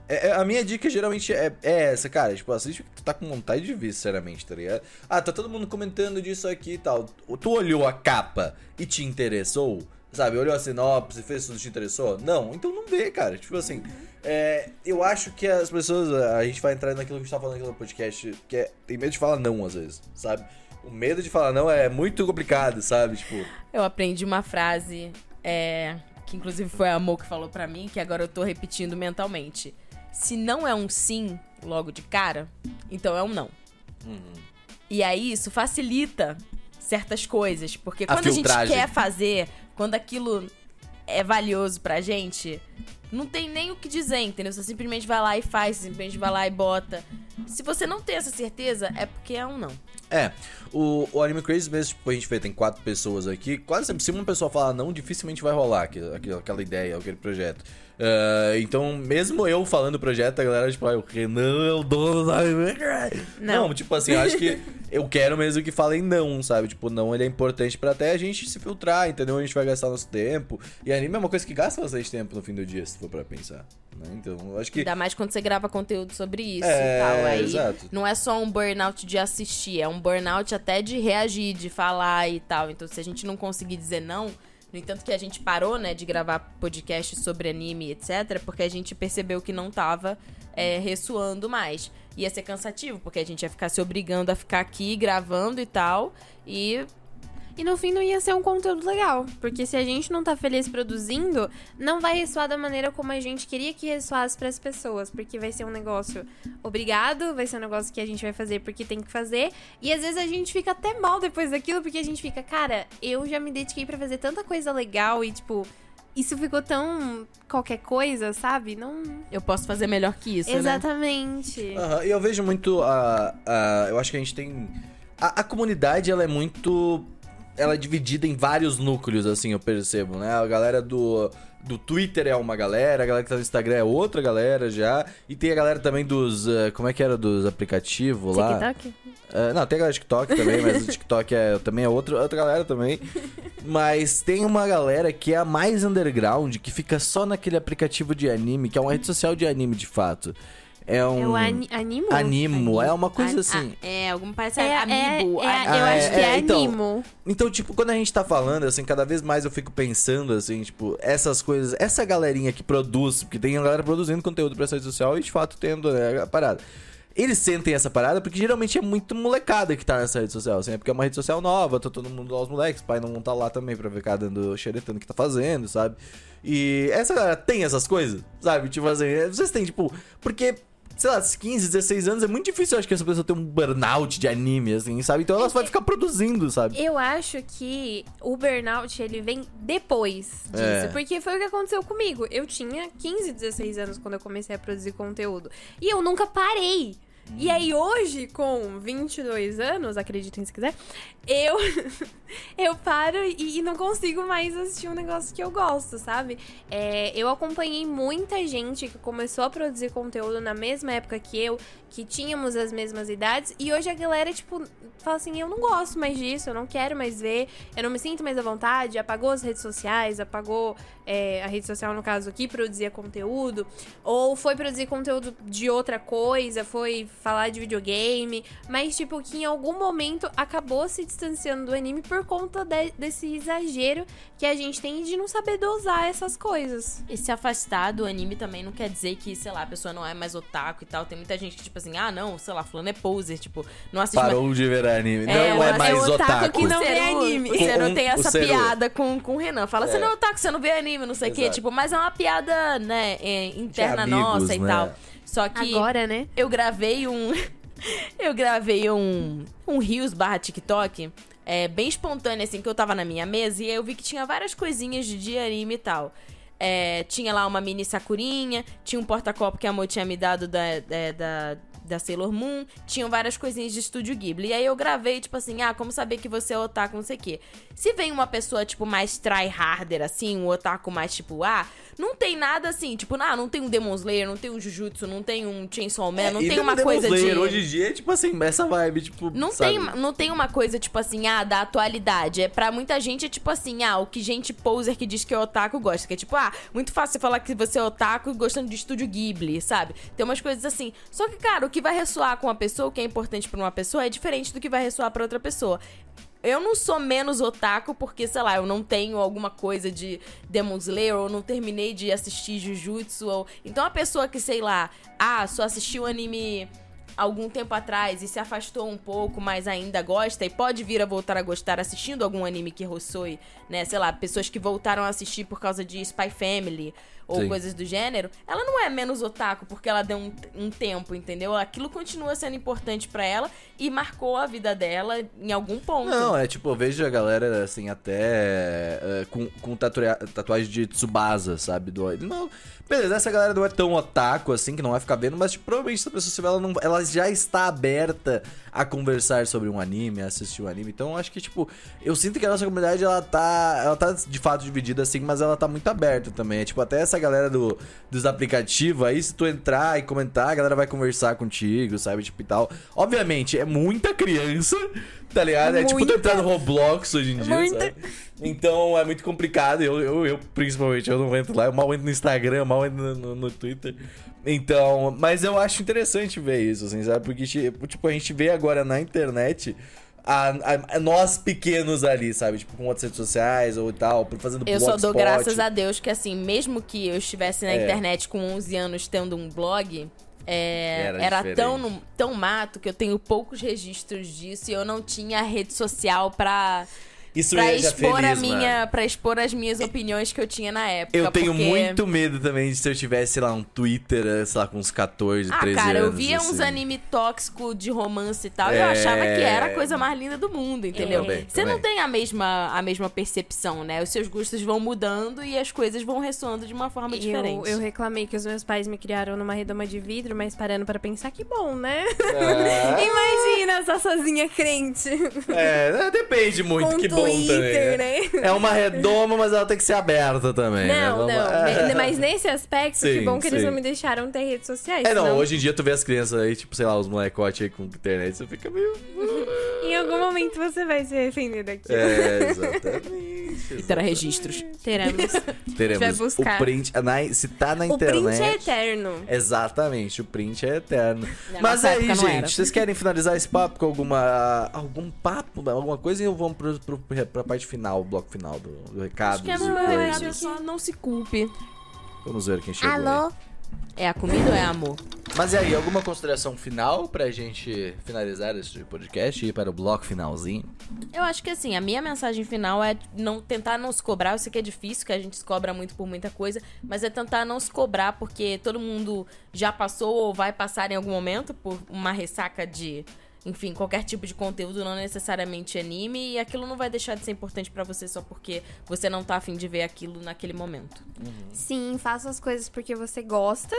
é- é- a minha dica geralmente é, é essa, cara. Tipo, assiste o que tu tá com vontade de ver, sinceramente, tá ligado? Ah, tá todo mundo comentando disso aqui e tal. Tu olhou a capa e te interessou? Sabe, olhou a sinopse, fez tudo te interessou? Não, então não vê, cara. Tipo assim, é, eu acho que as pessoas. A gente vai entrar naquilo que a gente tá falando aqui no podcast, que é. Tem medo de falar não, às vezes, sabe? O medo de falar não é muito complicado, sabe? Tipo. Eu aprendi uma frase, é, que inclusive foi a Amor que falou pra mim, que agora eu tô repetindo mentalmente. Se não é um sim logo de cara, então é um não. E aí isso facilita certas coisas, porque A quando a, gente filtragem. quer fazer, quando aquilo é valioso pra gente, não tem nem o que dizer, entendeu? Você simplesmente vai lá e faz, simplesmente vai lá e bota. Se você não tem essa certeza, é porque é um não. É, o, o Anime Crazy mesmo, tipo, a gente vê, tem quatro pessoas aqui. Quase sempre, se uma pessoa falar não, dificilmente vai rolar aquilo- aquela ideia, aquele projeto. Ah, então, mesmo eu falando o projeto, a galera, tipo, ah, o Renan é o dono da Anime Crazy. Não. Não, tipo assim, eu acho que [LAUGHS] eu quero mesmo que falem não, sabe? Tipo, não, ele é importante pra até a gente se filtrar, entendeu? A gente vai gastar nosso tempo. E anime é uma coisa que gasta bastante tempo no fim do dia, se for pra pensar. Né? Então, acho que. Ainda mais quando você grava conteúdo sobre isso É, e tal. Aí exato. não é só um burnout de assistir, é um burnout até de reagir, de falar e tal. Então, se a gente não conseguir dizer não, no entanto que a gente parou, né, de gravar podcast sobre anime, etc., porque a gente percebeu que não tava é, ressoando mais. Ia ser cansativo, porque a gente ia ficar se obrigando a ficar aqui gravando e tal. E E no fim não ia ser um conteúdo legal. Porque se a gente não tá feliz produzindo, não vai ressoar da maneira como a gente queria que ressoasse pras pessoas. Porque vai ser um negócio obrigado, vai ser um negócio que a gente vai fazer porque tem que fazer. E às vezes a gente fica até mal depois daquilo, porque a gente fica, cara, eu já me dediquei pra fazer tanta coisa legal e, tipo, isso ficou tão qualquer coisa, sabe? Não. eu posso fazer melhor que isso, né? Exatamente. E eu vejo muito a, a. Eu acho que a gente tem. A, a comunidade, ela é muito. Ela é dividida em vários núcleos, assim, eu percebo, né? A galera do. Do Twitter é uma galera, a galera que tá no Instagram é outra galera já. E tem a galera também dos. eh, como é que era? Dos aplicativos lá. TikTok? É, não, tem a galera do TikTok também, mas o TikTok é, também é outra, outra galera também. Mas tem uma galera que é a mais underground, que fica só naquele aplicativo de anime, que é uma rede social de anime de fato. É um. É o ani Animo? Animo, é uma coisa Ah, assim. é, algum parece É, é, amiibo. é, eu acho é, que é, é, então. Animo. Então, tipo, quando a gente tá falando, assim, cada vez mais eu fico pensando, assim, tipo, essas coisas, essa galerinha que produz, porque tem a galera produzindo conteúdo pra essa rede social e de fato tendo né, a parada. eles sentem essa parada porque geralmente é muito molecada que tá nessa rede social, assim, é porque é uma rede social nova, tá todo mundo lá, os moleques, pai não tá lá também pra ficar dando xeretando o que tá fazendo, sabe? E essa galera tem essas coisas, sabe? Tipo assim, vocês têm, tipo, porque sei lá, 15, 16 anos, é muito difícil, eu acho, que essa pessoa ter um burnout de anime, assim, sabe? Então ela vai ficar produzindo, sabe? Eu acho que o burnout, ele vem depois disso. É. Porque foi o que aconteceu comigo. Eu tinha 15, 16 anos quando eu comecei a produzir conteúdo. E eu nunca parei. E aí hoje, com 22 anos, acreditem se quiser, eu [LAUGHS] eu paro e, e não consigo mais assistir um negócio que eu gosto, sabe? É, eu acompanhei muita gente que começou a produzir conteúdo na mesma época que eu, que tínhamos as mesmas idades, e hoje a galera, tipo, fala assim, eu não gosto mais disso, eu não quero mais ver, eu não me sinto mais à vontade, apagou as redes sociais, apagou é, a rede social, no caso aqui, produzia conteúdo, ou foi produzir conteúdo de outra coisa, foi falar de videogame, mas, tipo, que em algum momento acabou se distanciando do anime por conta de- desse exagero que a gente tem de não saber dosar essas coisas. E se afastar do anime também não quer dizer que, sei lá, a pessoa não é mais otaku e tal. Tem muita gente que, tipo assim, ah, não, sei lá, fulano é poser, tipo, não assiste mais. Parou de ver anime. É, não é mais é otaku otaku. que não Você vê anime. Você não tem essa piada com, com o Renan. Fala, você É. não é otaku, você não vê anime, não sei o quê. Tipo, mas é uma piada, né, é, interna amigos, nossa e né? tal. Só que Agora, né? eu gravei um. [LAUGHS] eu gravei um. Um Rios barra TikTok. É, bem espontâneo, assim, que eu tava na minha mesa e aí eu vi que tinha várias coisinhas de, anime e tal. É, tinha lá uma mini sakurinha, tinha um porta-copo que a Mo tinha me dado da, da, da, da Sailor Moon, tinham várias coisinhas de Estúdio Ghibli. E aí eu gravei, tipo assim, ah, como saber que você é otaku, não sei o quê. Se vem uma pessoa, tipo, mais tryharder, assim, um otaku mais, tipo, ah, não tem nada assim, tipo, ah, não tem um Demon Slayer, não tem um Jujutsu, não tem um Chainsaw Man, não É, E tem Demon uma coisa de... Slayer Hoje em dia é tipo assim, essa vibe, tipo. Não sabe? tem, não tem uma coisa, tipo assim, ah, da atualidade. É pra muita gente, é tipo assim, ah, o que gente poser que diz que é otaku gosta. Que é tipo, ah, muito fácil você falar que você é otaku gostando de estúdio Ghibli, sabe? Tem umas coisas assim. Só que, cara, o que vai ressoar com uma pessoa, o que é importante pra uma pessoa, é diferente do que vai ressoar pra outra pessoa. Eu não sou menos otaku porque, sei lá, eu não tenho alguma coisa de Demon Slayer ou não terminei de assistir Jujutsu ou... Então a pessoa que, sei lá, ah, só assistiu anime algum tempo atrás e se afastou um pouco, mas ainda gosta e pode vir a voltar a gostar assistindo algum anime que Hossoi, né? Sei lá, pessoas que voltaram a assistir por causa de Spy Family ou Sim. coisas do gênero, ela não é menos otaku porque ela deu um, um tempo, entendeu? Aquilo continua sendo importante pra ela e marcou a vida dela em algum ponto. Não, é tipo, eu vejo a galera assim, até é, com, com tatua- tatuagem de Tsubasa, sabe? Do, não, beleza, essa galera não é tão otaku assim, que não vai ficar vendo, mas tipo, provavelmente essa pessoa, se ela, não, ela já está aberta a conversar sobre um anime, a assistir um anime. Então eu acho que, tipo, eu sinto que a nossa comunidade, ela tá, ela tá de fato dividida assim, mas ela tá muito aberta também. É, tipo, até essa galera do, dos aplicativos aí, se tu entrar e comentar, a galera vai conversar contigo, sabe? Tipo e tal. Obviamente, é muita criança, tá ligado? É tipo tu Muita. entrar no Roblox hoje em dia, Muita. sabe? Então é muito complicado. Eu, eu, eu, principalmente, eu não entro lá. Eu mal entro no Instagram, eu mal entro no, no- no Twitter. Então, mas eu acho interessante ver isso, assim, sabe? Porque, tipo, a gente vê agora na internet. A, a- a nós pequenos ali, sabe? Tipo, com outras redes sociais ou tal, fazendo Eu só dou blogspot. graças a Deus que, assim, mesmo que eu estivesse na É. internet com 11 anos tendo um blog, é, Era era, tão, no- tão mato que eu tenho poucos registros disso e eu não tinha rede social pra, Isso pra expor feliz, a minha, mano. pra expor as minhas opiniões que eu tinha na época. Eu tenho porque- muito medo também de se eu tivesse, sei lá, um Twitter, eh, sei lá, com uns 14, Ah, 13 cara, anos. eu via uns assim. anime tóxico de romance e tal, e É. eu achava que era a coisa mais linda do mundo, entendeu? Também, Você não também. tem a mesma, a mesma percepção, né? Os seus gostos vão mudando e as coisas vão ressoando de uma forma diferente. Eu, eu reclamei que os meus pais me criaram numa redoma de vidro, mas parando pra pensar que bom, né? Ah. [LAUGHS] Imagina só sozinha crente. É, depende muito, com que bom também. Né? né? É uma redoma, mas ela tem que ser aberta também, né? Não, Vamos- não. É. Mas nesse aspecto, que Sim, bom que eles sim. não me deixaram ter redes sociais. É, não, senão, hoje em dia tu vê as crianças aí, tipo, sei lá, os molecotes aí com internet, você fica meio... [LAUGHS] Em algum momento você vai se arrepender daquilo. É, exatamente. E terá registros. Teremos. [LAUGHS] Teremos vai buscar. o print, na- se tá na o internet... print é eterno. Exatamente, o print é eterno. Na Mas nossa aí, gente, vocês querem finalizar esse papo com alguma algum papo, alguma coisa e vamos pro, pro, pra parte final, o bloco final do, do recado. Acho que é é só não se culpe. Vamos ver quem chegou. Alô? aí. É a comida ou é amor? Mas e aí, alguma consideração final pra gente finalizar este podcast e ir para o bloco finalzinho? Eu acho que assim, a minha mensagem final é não tentar não se cobrar. Eu sei que é difícil, que a gente se cobra muito por muita coisa, mas é tentar não se cobrar, porque todo mundo já passou ou vai passar em algum momento por uma ressaca de. Enfim, qualquer tipo de conteúdo, não necessariamente anime, e aquilo não vai deixar de ser importante pra você só porque você não tá afim de ver aquilo naquele momento. Sim, faça as coisas porque você gosta.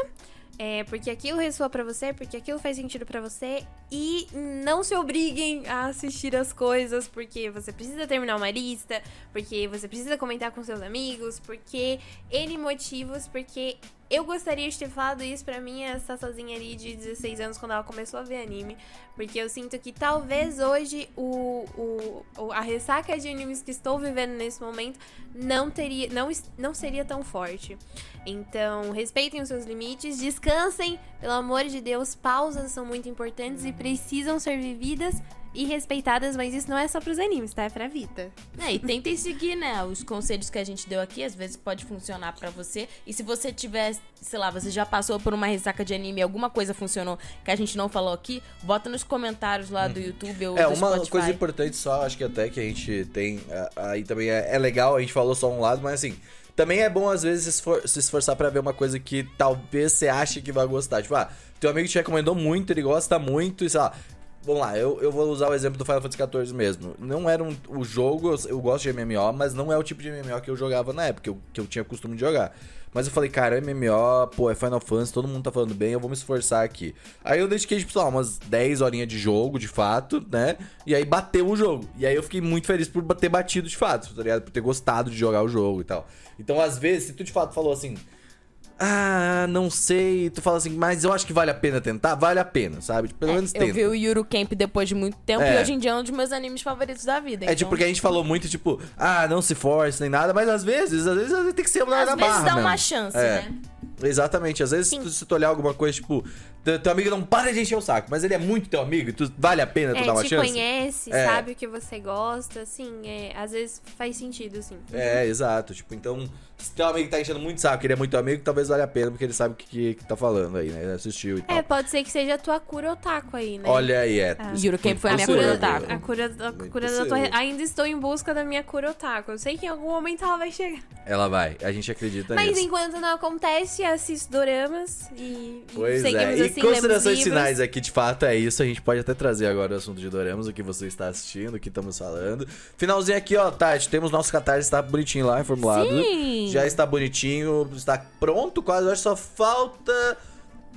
É, porque aquilo ressoa pra você, porque aquilo faz sentido pra você. E não se obriguem a assistir as coisas porque você precisa terminar uma lista, porque você precisa comentar com seus amigos, porque N motivos, porque eu gostaria de ter falado isso pra minha sozinha ali de 16 anos quando ela começou a ver anime. Porque eu sinto que talvez hoje o, o, a ressaca de animes que estou vivendo nesse momento não teria. não, não seria tão forte. Então, respeitem os seus limites, descansem, pelo amor de Deus, pausas são muito importantes e precisam ser vividas e respeitadas, mas isso não é só pros animes, tá? É pra vida. É, e tentem seguir, né, os conselhos que a gente deu aqui, às vezes pode funcionar pra você. E se você tiver, sei lá, você já passou por uma ressaca de anime, alguma coisa funcionou que a gente não falou aqui, bota nos comentários lá do YouTube ou É, do uma Spotify. coisa importante só, acho que até que a gente tem. a- Aí também é, é legal, a gente falou só um lado, mas assim. Também é bom, às vezes, se esfor- se esforçar pra ver uma coisa que talvez você ache que vai gostar. Tipo, ah, teu amigo te recomendou muito, ele gosta muito, e sei lá. Vamos lá, eu, eu vou usar o exemplo do Final Fantasy XIV mesmo. Não era um, o jogo, eu, eu gosto de MMO, mas não é o tipo de MMO que eu jogava na época, que eu, que eu tinha costume de jogar. Mas eu falei, cara, MMO, pô, é Final Fantasy, todo mundo tá falando bem, eu vou me esforçar aqui. Aí eu dediquei, tipo, lá, umas 10 horinhas de jogo, de fato, né? E aí bateu o jogo. E aí eu fiquei muito feliz por ter batido de fato, tá ligado? Por ter gostado de jogar o jogo e tal. Então, às vezes, se tu de fato falou assim, ah, não sei, tu fala assim, mas eu acho que vale a pena tentar, vale a pena, sabe? Tipo, Pelo menos Eu tenta. vi o Yuru Camp depois de muito tempo É. e hoje em dia é um dos meus animes favoritos da vida. É então... tipo, porque a gente falou muito, tipo, ah, não se force nem nada, mas às vezes, às vezes, às vezes tem que ser uma Às da vezes barra dá uma chance, É. né? Exatamente, às vezes se tu olhar alguma coisa, tipo, teu, teu amigo não para de encher o saco, mas ele é muito teu amigo e tu vale a pena tu É, dar uma te chance? conhece, É. sabe o que você gosta, assim, é, às vezes faz sentido, assim. É, exato. Tipo, então, se teu amigo tá enchendo muito saco, ele é muito teu amigo, talvez valha a pena, porque ele sabe o que, que, que tá falando aí, né? Ele assistiu e tal. É, pode ser que seja a tua cura otaku aí, né? Olha aí, é. Ah. Yuru Camp foi a minha cura otaku. A cura, a cura da tua. Ainda estou em busca da minha cura otaku. Eu sei que em algum momento ela vai chegar. Ela vai, a gente acredita Mas nisso. enquanto não acontece, assisto doramas e Pois seguimos é, e assim, considerações lemos livros. finais aqui, de fato, é isso. A gente pode até trazer agora o assunto de Doramas, o que você está assistindo, o que estamos falando. Finalzinho aqui, ó, Tati, temos nosso catarse, tá bonitinho lá, reformulado. Sim! Já está bonitinho, está pronto quase, eu acho que só falta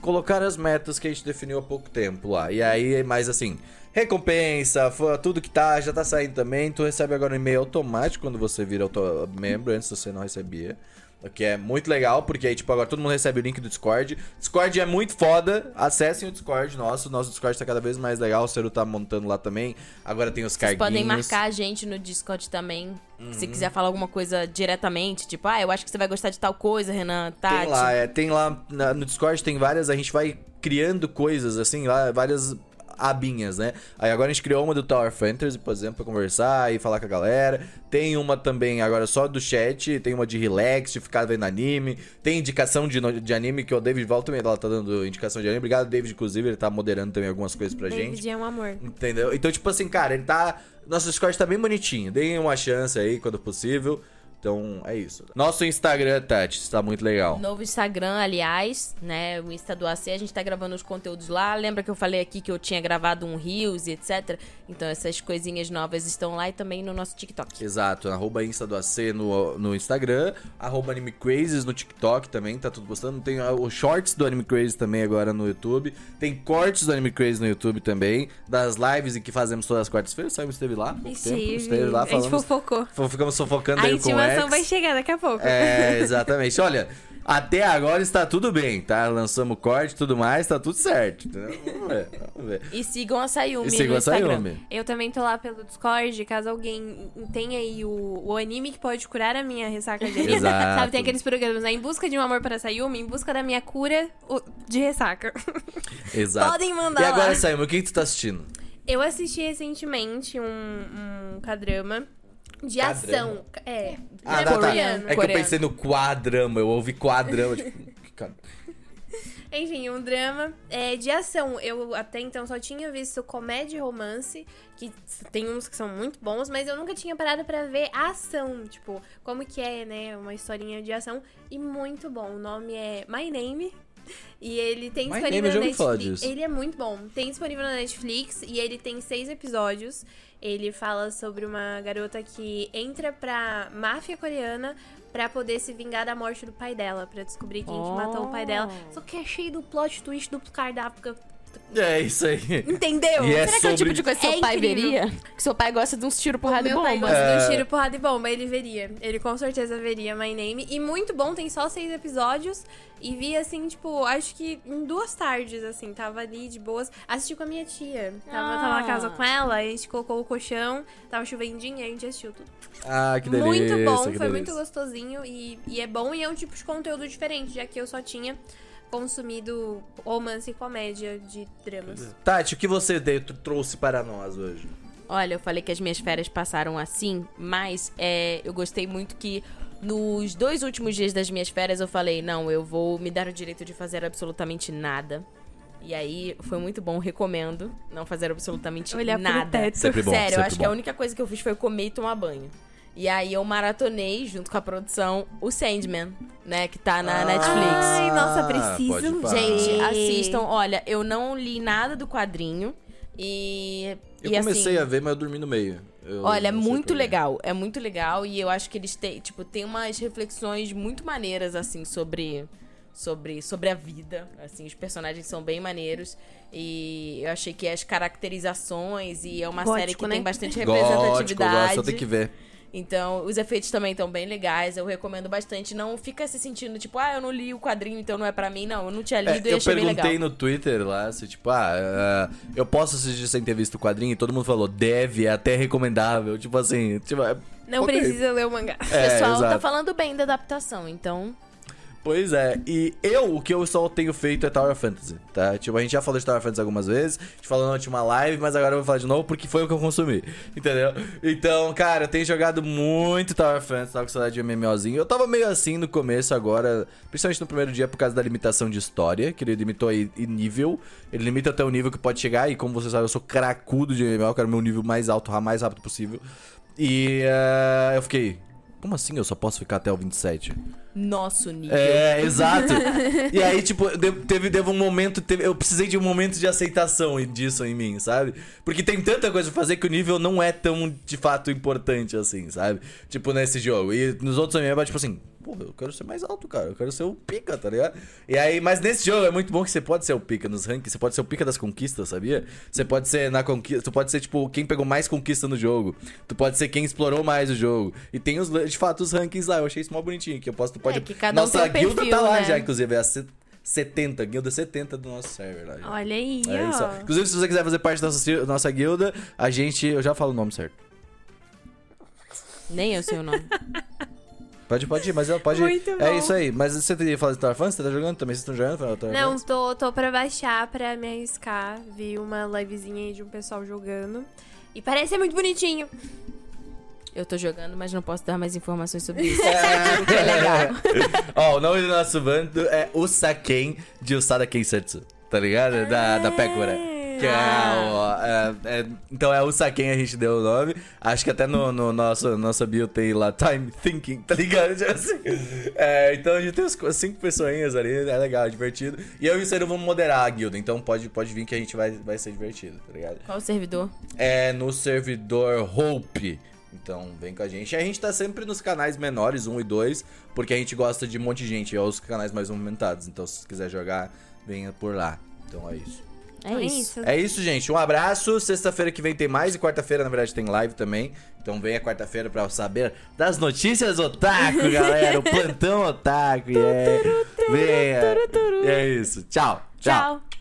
colocar as metas que a gente definiu há pouco tempo lá. E aí, mais assim, recompensa, tudo que tá, já tá saindo também. Tu recebe agora um e-mail automático quando você vira auto membro, antes você não recebia. O que é muito legal, porque aí, tipo, agora todo mundo recebe o link do Discord. Discord é muito foda. Acessem o Discord nosso. Nosso Discord tá cada vez mais legal. O Cero tá montando lá também. Agora tem os Vocês carguinhos. podem marcar a gente no Discord também. Uhum. Se quiser falar alguma coisa diretamente, tipo, ah, eu acho que você vai gostar de tal coisa, Renan, Tati. Tem lá, é, tem lá na- no Discord tem várias, a gente vai criando coisas assim, lá, várias abinhas, né? Aí agora a gente criou uma do Tower Fantasy, por exemplo, pra conversar e falar com a galera. Tem uma também agora só do chat, tem uma de relax, de ficar vendo anime. Tem indicação de, de anime que o David Volta também ela tá dando indicação de anime. Obrigado, David, inclusive, ele tá moderando também algumas coisas pra gente. David é um amor. Entendeu? Então, tipo assim, cara, ele tá. Nosso Discord tá bem bonitinho. Deem uma chance aí quando possível. Então, é isso. Nosso Instagram, Tati, está muito legal. Novo Instagram, aliás, né? O Insta do AC, a gente tá gravando os conteúdos lá. Lembra que eu falei aqui que eu tinha gravado um Reels e etc? Então essas coisinhas novas estão lá e também no nosso TikTok. Exato, arroba Insta do AC no, no Instagram, arroba Anime Crazes no TikTok também, tá tudo gostando. Tem ah, os shorts do Anime Crazes também agora no YouTube. Tem cortes do Anime Crazes no YouTube também, das lives em que fazemos todas as quartas-feiras. O Simon esteve lá pouco tempo, Esteve. lá A gente fofocou. Ficamos sofocando aí com o X. vai chegar daqui a pouco. É, [LAUGHS] exatamente. Olha, até agora está tudo bem, tá? Lançamos corte e tudo mais, tá tudo certo. Vamos ver, vamos ver. E sigam a Sayumi E sigam a Instagram. Sayumi. Eu também tô lá pelo Discord, caso alguém tenha aí o, o anime que pode curar a minha ressaca de anime. Exato. Sabe, tem aqueles programas, né? Em busca de um amor para Sayumi, em busca da minha cura de ressaca. [LAUGHS] Exato. Podem mandar E agora, lá. Simon, o que, que tu tá assistindo? Eu assisti recentemente um, um cadrama de ação. É, Ah, é tá, tá. coreano. É que eu pensei no quadrama, eu ouvi quadrama, tipo, que cara. [LAUGHS] Enfim, um drama é, de ação. Eu até então só tinha visto comédia e romance, que tem uns que são muito bons, mas eu nunca tinha parado pra ver a ação. Tipo, como que é, né? Uma historinha de ação. E muito bom. O nome é My Name. E ele tem My disponível na Netflix. Ele é muito bom. Tem disponível na Netflix e ele tem seis episódios. Ele fala sobre uma garota que entra pra máfia coreana pra poder se vingar da morte do pai dela, pra descobrir quem que matou o pai dela. Oh. Só que é cheio do plot twist do cardápio. É isso aí. Entendeu? E é Será que é o tipo de coisa que seu É pai incrível. veria? Que seu pai gosta de uns tiro porrada e Meu bomba. pai gosta É. de um tiro, porrada e bomba, ele veria. Ele com certeza veria My Name. E muito bom, tem só seis episódios. E vi, assim, tipo, acho que em duas tardes, assim, tava ali de boas. Assisti com a minha tia. Tava, Ah. tava na casa com ela, a gente colocou o colchão, tava chovendinho, e a gente assistiu tudo. Ah, que delícia. muito bom, que foi delícia. muito gostosinho e, e é bom e é um tipo de conteúdo diferente, já que eu só tinha consumido romance e comédia de dramas. Tati, o que você trouxe para nós hoje? Olha, eu falei que as minhas férias passaram assim, mas é, eu gostei muito que nos dois últimos dias das minhas férias eu falei, não, eu vou me dar o direito de fazer absolutamente nada. E aí foi muito bom, recomendo não fazer absolutamente Olhar pro nada. teto. Sempre bom, Sério, eu acho que a bom. única coisa que eu fiz foi comer e tomar banho. E aí eu maratonei, junto com a produção, o Sandman, né? Que tá na Ah, Netflix. Ai, nossa, preciso. Gente, assistam. Olha, eu não li nada do quadrinho. E. Eu e comecei assim, a ver, mas eu dormi no meio. Eu Olha, é muito legal. É muito legal. E eu acho que eles têm, tipo, tem umas reflexões muito maneiras, assim, sobre. Sobre, sobre a vida, assim, os personagens são bem maneiros e eu achei que as caracterizações e é uma Gótico, série que né? tem bastante Gótico, eu representatividade. gosto, eu tenho que ver. Então, os efeitos também estão bem legais, eu recomendo bastante. Não fica se sentindo tipo, ah, eu não li o quadrinho, então não é pra mim. Não, eu não tinha É, lido e eu achei bem legal. perguntei no Twitter lá se, tipo, ah, ah, eu posso assistir sem ter visto o quadrinho? E todo mundo falou, deve, é até recomendável. Tipo assim, tipo, é- Não ok. precisa ler o mangá. O É, pessoal tá exato. falando bem da adaptação, então. Pois é, e eu, o que eu só tenho feito é Tower of Fantasy, tá? Tipo, a gente já falou de Tower of Fantasy algumas vezes, a gente falou na última live, mas agora eu vou falar de novo porque foi o que eu consumi, entendeu? Então, cara, eu tenho jogado muito Tower of Fantasy, tava com saudade de MMOzinho. Eu tava meio assim no começo agora, principalmente no primeiro dia por causa da limitação de história, que ele limitou aí em nível, ele limita até o nível que pode chegar, e como você sabe, eu sou cracudo de MMO, eu quero meu nível mais alto, mais rápido possível. E eh, eu fiquei, como assim eu só posso ficar até o 27? Nosso nível. É, exato. [LAUGHS] e aí, tipo, teve, teve um momento. teve- eu precisei de um momento de aceitação disso em mim, sabe? Porque tem tanta coisa pra fazer que o nível não é tão de fato importante assim, sabe? Tipo, nesse jogo. E nos outros MMO, tipo assim. Eu quero ser mais alto, cara. Eu quero ser o pica, tá ligado? E aí, mas nesse jogo é muito bom que você pode ser o pica nos rankings. Você pode ser o pica das conquistas, sabia? Você pode ser na conquista. Tu pode ser, tipo, quem pegou mais conquista no jogo. Tu pode ser quem explorou mais o jogo. E tem, os, de fato, os rankings lá. Eu achei isso mó bonitinho. Que eu posso, tu pode. É, que cada um Nossa tem um guilda perfil, tá lá né? já, inclusive. É a se- 70, guilda 70 do nosso server lá. já. Olha aí, É isso. ó. Inclusive, se você quiser fazer parte da nossa, nossa guilda, a gente. Eu já falo o nome certo. Nem eu sei o nome. [LAUGHS] Pode, pode ir, mas ela pode ir. Muito É bom. isso aí. Mas você teria falado de Tower? Você tá jogando também? Vocês estão jogando? Tower Não, tô, tô pra baixar pra me arriscar. Vi uma livezinha aí de um pessoal jogando. E parece ser muito bonitinho. Eu tô jogando, mas não posso dar mais informações sobre isso. [LAUGHS] É. É [LAUGHS] legal. Ó, o nome do nosso bando é Usaken de Usada Kensetsu. Tá ligado? Da, da Pekura. Que é, o, é, é- então é o Saken a gente deu o nome. Acho que até no, no nosso nossa bio tem lá Time Thinking, tá ligado? [LAUGHS] Tipo assim. É, então a gente tem uns cinco pessoinhas ali, é legal, é divertido. E eu e o Ciro vamos moderar a guilda, então pode, pode vir que a gente vai, vai ser divertido, tá ligado? Qual o servidor? É no servidor Hope. Então vem com a gente. A gente tá sempre nos canais menores, 1 e 2, porque a gente gosta de um monte de gente, é os canais mais movimentados. Então se quiser jogar, venha por lá. Então é isso. É, Então isso. É isso, gente. Um abraço. Sexta-feira que vem tem mais e quarta-feira, na verdade, tem live também. Então venha quarta-feira pra saber das notícias otaku, [LAUGHS] galera. O plantão otaku. Yeah. Venha. É isso. Tchau. Tchau. Tchau.